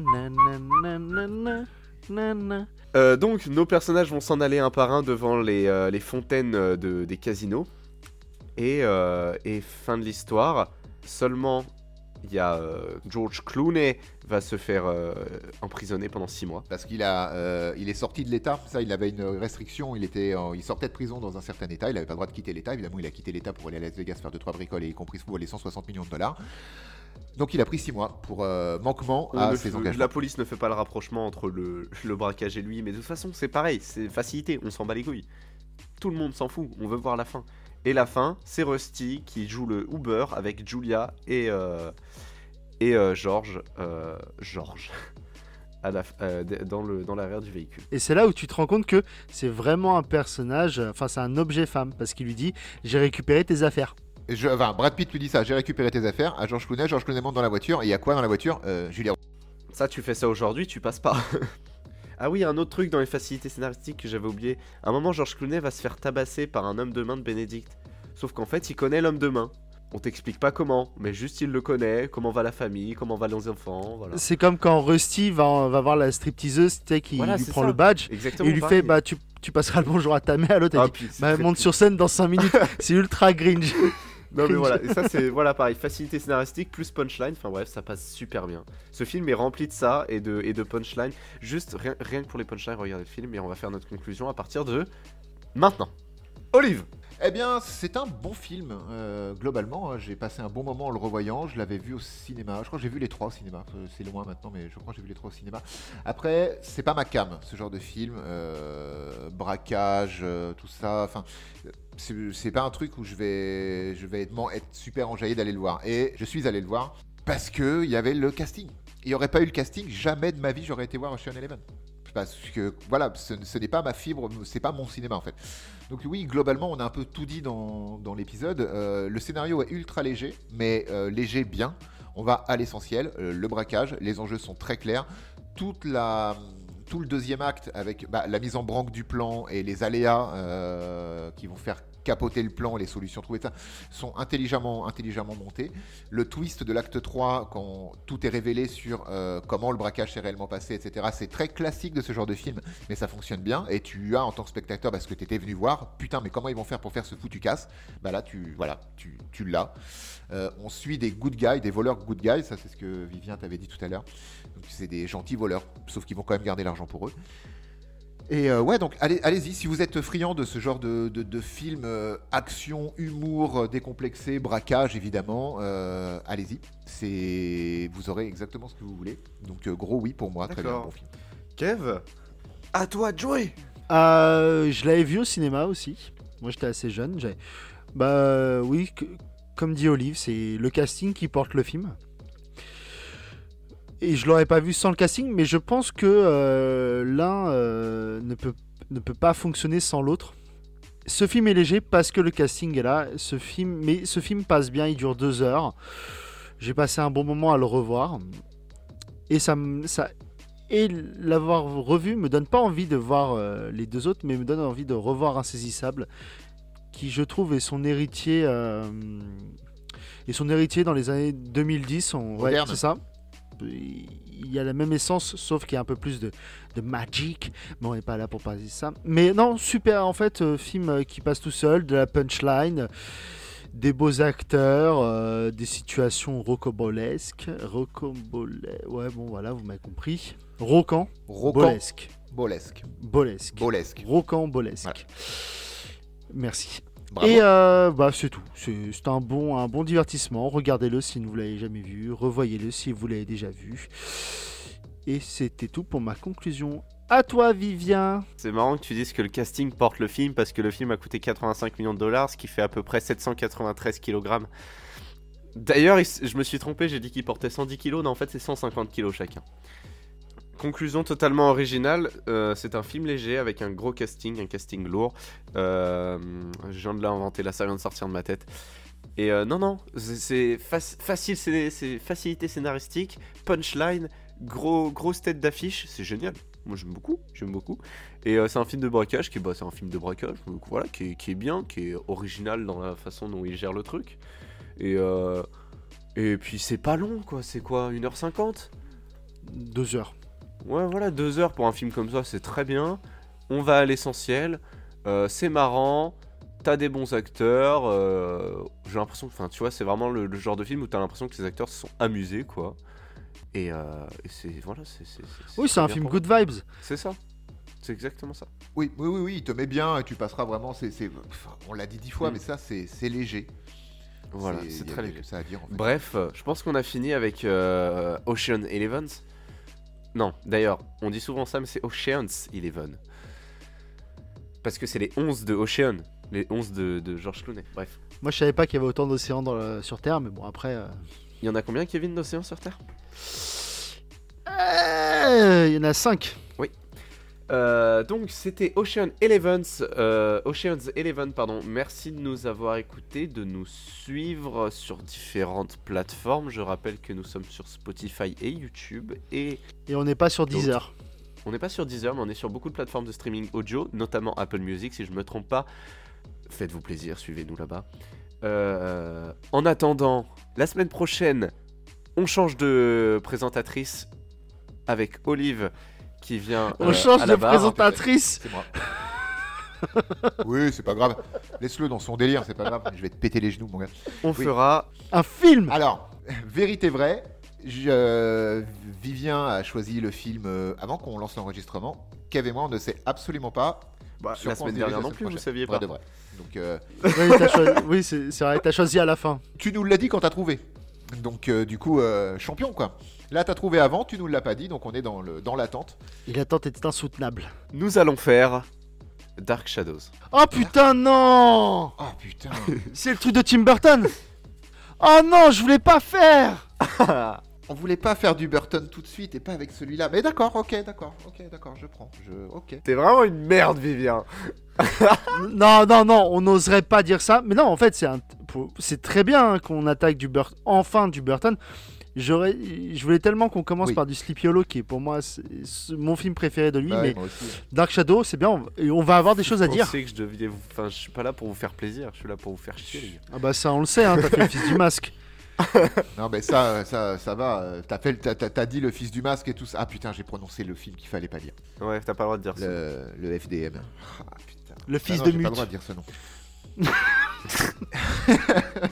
S1: euh, donc, nos personnages vont s'en aller un par un devant les, euh, les fontaines euh, de, des casinos. Et, euh, et fin de l'histoire, seulement il y a euh, George Clooney va se faire euh, emprisonner pendant 6 mois.
S3: Parce qu'il a, euh, il est sorti de l'État, ça, il avait une restriction, il, était, il sortait de prison dans un certain État, il n'avait pas le droit de quitter l'État, évidemment il a quitté l'État pour aller à Las Vegas faire 2-3 bricoles et y compris se voler 160 millions de dollars. Donc il a pris 6 mois pour euh, manquement
S1: On
S3: à ses
S1: fait-
S3: engagements.
S1: la police ne fait pas le rapprochement entre le, le braquage et lui, mais de toute façon, c'est pareil, c'est facilité, on s'en bat les couilles. Tout le monde s'en fout, on veut voir la fin. Et la fin, c'est Rusty qui joue le Uber avec Julia et, euh, et euh, George. euh, George. À la, euh, dans le dans l'arrière du véhicule.
S2: Et c'est là où tu te rends compte que c'est vraiment un personnage, enfin c'est un objet femme, parce qu'il lui dit j'ai récupéré tes affaires.
S3: Je- enfin, Brad Pitt lui dit ça, j'ai récupéré tes affaires à George Clooney, George Clooney monte dans la voiture, et il y a quoi dans la voiture? Euh, Julia
S1: Ça, tu fais ça aujourd'hui, tu passes pas. ah oui, un autre truc dans les facilités scénaristiques que j'avais oublié. À un moment, George Clooney va se faire tabasser par un homme de main de Bénédicte. Sauf qu'en fait, il connaît l'homme de main. On t'explique pas comment, mais juste il le connaît, comment va la famille, comment vont les enfants, voilà.
S2: C'est comme quand Rusty va, va voir la stripteaseuse, tu sais, qui
S1: Voilà,
S2: lui prend
S1: ça.
S2: le badge, et
S1: Exactement.
S2: il lui
S1: pareil.
S2: fait bah tu, tu passeras le bonjour à ta mère, l'autre
S1: Ah,
S2: dit bah monte sur scène dans 5 minutes, c'est ultra cringe.
S1: Non mais voilà, et ça c'est voilà pareil, facilité scénaristique plus punchline, enfin bref, ça passe super bien. Ce film est rempli de ça et de, et de punchline. Juste rien, rien que pour les punchlines, regardez le film et on va faire notre conclusion à partir de maintenant. Olive
S3: Eh bien, c'est un bon film, euh, globalement. hein. J'ai passé un bon moment en le revoyant. Je l'avais vu au cinéma. Je crois que j'ai vu les trois au cinéma. Euh, C'est loin maintenant, mais je crois que j'ai vu les trois au cinéma. Après, c'est pas ma cam, ce genre de film. euh, braquage, tout ça. Enfin, c'est pas un truc où je vais, je vais être, être super enjaillé d'aller le voir. Et je suis allé le voir parce qu'il y avait le casting. Il n'y aurait pas eu le casting, jamais de ma vie j'aurais été voir Ocean Eleven. Parce que voilà, ce, n'est pas ma fibre, c'est pas mon cinéma en fait. Donc oui, globalement, on a un peu tout dit dans, l'épisode. Euh, le scénario est ultra léger, mais euh, léger bien. On va à l'essentiel, euh, le braquage, les enjeux sont très clairs. Tout le deuxième acte avec bah, la mise en branque du plan et les aléas qui vont faire capoter le plan, les solutions trouvées, sont intelligemment, intelligemment montés. Le twist de l'acte 3, quand tout est révélé sur euh, comment le braquage s'est réellement passé, etc., c'est très classique de ce genre de film, mais ça fonctionne bien. Et tu as, en tant que spectateur, parce que tu étais venu voir, putain, mais comment ils vont faire pour faire ce foutu casse? Bah là, tu, voilà, tu, tu l'as. Euh, on suit des good guys, des voleurs good guys, ça c'est ce que Vivien t'avait dit tout à l'heure. Donc c'est des gentils voleurs, sauf qu'ils vont quand même garder l'argent pour eux. Et euh, ouais, donc allez, allez-y, si vous êtes friand de ce genre de, de, de film, euh, action, humour, euh, décomplexé, braquage évidemment, euh, allez-y. C'est, vous aurez exactement ce que vous voulez. Donc euh, gros oui pour moi, très bien, bon film.
S1: Kev À toi de jouer
S2: Euh, je l'avais vu au cinéma aussi. Moi, j'étais assez jeune. j'ai- Bah oui, que- comme dit Olive, c'est le casting qui porte le film. Et je l'aurais pas vu sans le casting, mais je pense que euh, l'un euh, ne, peut, ne peut pas fonctionner sans l'autre. Ce film est léger parce que le casting est là. Ce film, mais ce film passe bien, il dure deux heures. J'ai passé un bon moment à le revoir. Et ça, ça et l'avoir revu me donne pas envie de voir euh, les deux autres, mais me donne envie de revoir Insaisissable, qui je trouve est son héritier, et son héritier dans les années 2010. On, ouais, c'est ça. Il y a la même essence, sauf qu'il y a un peu plus de, de magic. Mais on n'est pas là pour parler de ça. Mais non, super, en fait, euh, film euh, qui passe tout seul, de la punchline, des beaux acteurs, euh, des situations rocambolesques. Rocambolesques. Ouais, bon, voilà, vous m'avez compris. Rocan, bolesque.
S3: bolesque,
S2: Bolesque.
S3: bolesque.
S2: Rocan, bolesque.
S3: Voilà.
S2: Merci.
S3: Bravo.
S2: Et euh, bah, c'est tout. C'est un bon, un bon divertissement. Regardez-le si vous ne l'avez jamais vu. Revoyez-le si vous l'avez déjà vu. Et c'était tout pour ma conclusion. À toi, Vivien.
S1: C'est marrant que tu dises que le casting porte le film parce que le film a coûté 85 millions de dollars, ce qui fait à peu près 793 kg. D'ailleurs, je me suis trompé, j'ai dit qu'il portait 110 kg, non en fait c'est 150 kg chacun. Conclusion totalement originale, euh, c'est un film léger avec un gros casting, un casting lourd. Euh, je viens de l'inventer, là ça vient de sortir de ma tête. Et euh, non, non, c'est- c'est fac- facile, facilité scénaristique, punchline, gros, grosse tête d'affiche, c'est génial. Moi j'aime beaucoup, j'aime beaucoup. Et euh, c'est un film de braquage qui bah, c'est un film de braquage, voilà, qui est, bien, qui est original dans la façon dont il gère le truc. Et, et puis c'est pas long, quoi, c'est quoi, 1h50
S2: Deux heures.
S1: Ouais, voilà, deux heures pour un film comme ça, c'est très bien. On va à l'essentiel. Euh, c'est marrant. T'as des bons acteurs. euh, J'ai l'impression, enfin, tu vois, c'est vraiment le, le genre de film où t'as l'impression que les acteurs se sont amusés, quoi. Et, euh, et c'est voilà, c'est.
S2: Oui, c'est un film good vibes.
S1: C'est ça. C'est exactement ça.
S3: Oui, oui, oui, oui, il te met bien et tu passeras vraiment. C'est, on l'a dit dix fois,
S1: Mm.
S3: mais ça, c'est, c'est léger.
S1: Voilà,
S3: il
S1: c'est très léger.
S3: ça à dire. En fait.
S1: Bref, je pense qu'on a fini avec euh, Ocean Eleven. Non, d'ailleurs, on dit souvent ça, mais c'est Ocean's Eleven. Parce que c'est les 11 de Ocean, les 11 de, de George Clooney. Bref.
S2: Moi, je savais pas qu'il y avait autant d'océans dans le- sur Terre, mais bon, après. euh,
S1: Il y en a combien, Kevin, d'océans sur Terre?
S2: Euh, Il y en a 5.
S1: Euh, donc c'était Ocean Eleven, euh, Ocean's Eleven, pardon. Merci de nous avoir écoutés, de nous suivre sur différentes plateformes. Je rappelle que nous sommes sur Spotify et YouTube et
S2: Et on n'est pas sur Deezer.
S1: On n'est pas sur Deezer, mais on est sur beaucoup de plateformes de streaming audio, notamment Apple Music, si je me trompe pas. Faites-vous plaisir, suivez-nous là-bas. Euh, en attendant, la semaine prochaine, on change de présentatrice avec Olive qui vient.
S2: On
S1: euh,
S2: change
S1: à
S2: de
S1: barre.
S2: présentatrice.
S3: C'est moi. oui, c'est pas grave. Laisse-le dans son délire, c'est pas grave. Je vais te péter les genoux, mon gars.
S1: On
S3: Oui.
S1: fera.
S2: Un film.
S3: Alors, vérité vraie, je- euh, Vivien a choisi le film euh, avant qu'on lance l'enregistrement. Kev et moi, on ne sait absolument pas.
S1: Bah,
S3: sur
S1: la semaine dernière non plus, vous saviez
S3: Vrai
S1: pas.
S3: de vrai. Donc, euh,
S2: Oui, t'as choisi- oui, c'est vrai, t'as choisi à la fin.
S3: tu nous l'as dit quand t'as trouvé. Donc, euh, du coup, euh, champion, quoi. Là, t'as trouvé avant, tu nous l'as pas dit, donc on est dans le dans l'attente.
S2: Et l'attente était insoutenable.
S1: Nous allons faire Dark Shadows.
S2: Oh putain, non
S3: Oh putain.
S2: C'est le truc de Tim Burton Oh non, je voulais pas faire
S3: on voulait pas faire du Burton tout de suite et pas avec celui-là. Mais d'accord, ok, d'accord, ok, d'accord, je prends. Je, ok.
S1: T'es vraiment une merde, Vivien.
S2: Non, non, non, on n'oserait pas dire ça. Mais non, en fait, c'est un- c'est très bien hein, qu'on attaque du Burton, enfin du Burton. J'aurais, je voulais tellement qu'on commence
S3: Oui.
S2: par du Sleepy Hollow, qui est pour moi c'est- c'est mon film préféré de lui.
S3: Bah ouais,
S2: mais
S3: aussi.
S2: Dark Shadow, c'est bien. on- Et on va avoir des choses à
S1: Je
S2: dire.
S1: pensais que je devais vous. Enfin, je suis pas là pour vous faire plaisir, je suis là pour vous faire chier.
S2: Ah bah ça, on le sait. Hein, t'as fait le fils du masque.
S3: Non, mais ça, ça, ça va. euh, T'as fait, le- t'as- t'as t'as dit le fils du masque et tout ça. Ah putain, j'ai prononcé le film qu'il fallait pas dire.
S1: Ouais, t'as pas le droit de dire ça.
S3: Le, le FDM. Ah putain.
S2: Le
S3: Ah
S2: fils
S3: non,
S2: de
S3: j'ai pas
S2: Mute.
S3: le droit de dire ce nom.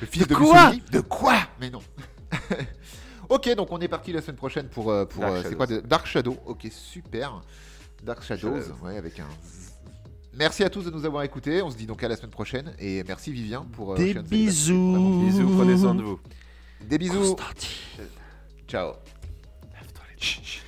S3: le fils de,
S2: quoi
S3: Mussolini De quoi? Mais non. ok, donc on est parti la semaine prochaine pour, euh, pour
S1: Dark
S3: euh,
S1: Shadows.
S3: quoi de- Dark Shadow. Ok, super. Dark Shadows,
S1: Shadows.
S3: ouais, avec un. Merci à tous de nous avoir écoutés. On se dit donc à la semaine prochaine. Et merci Vivien pour. euh,
S2: Des bisous.
S1: Bisous, prenez soin de vous.
S3: Des bisous. Ciao.
S1: Lève-toi les.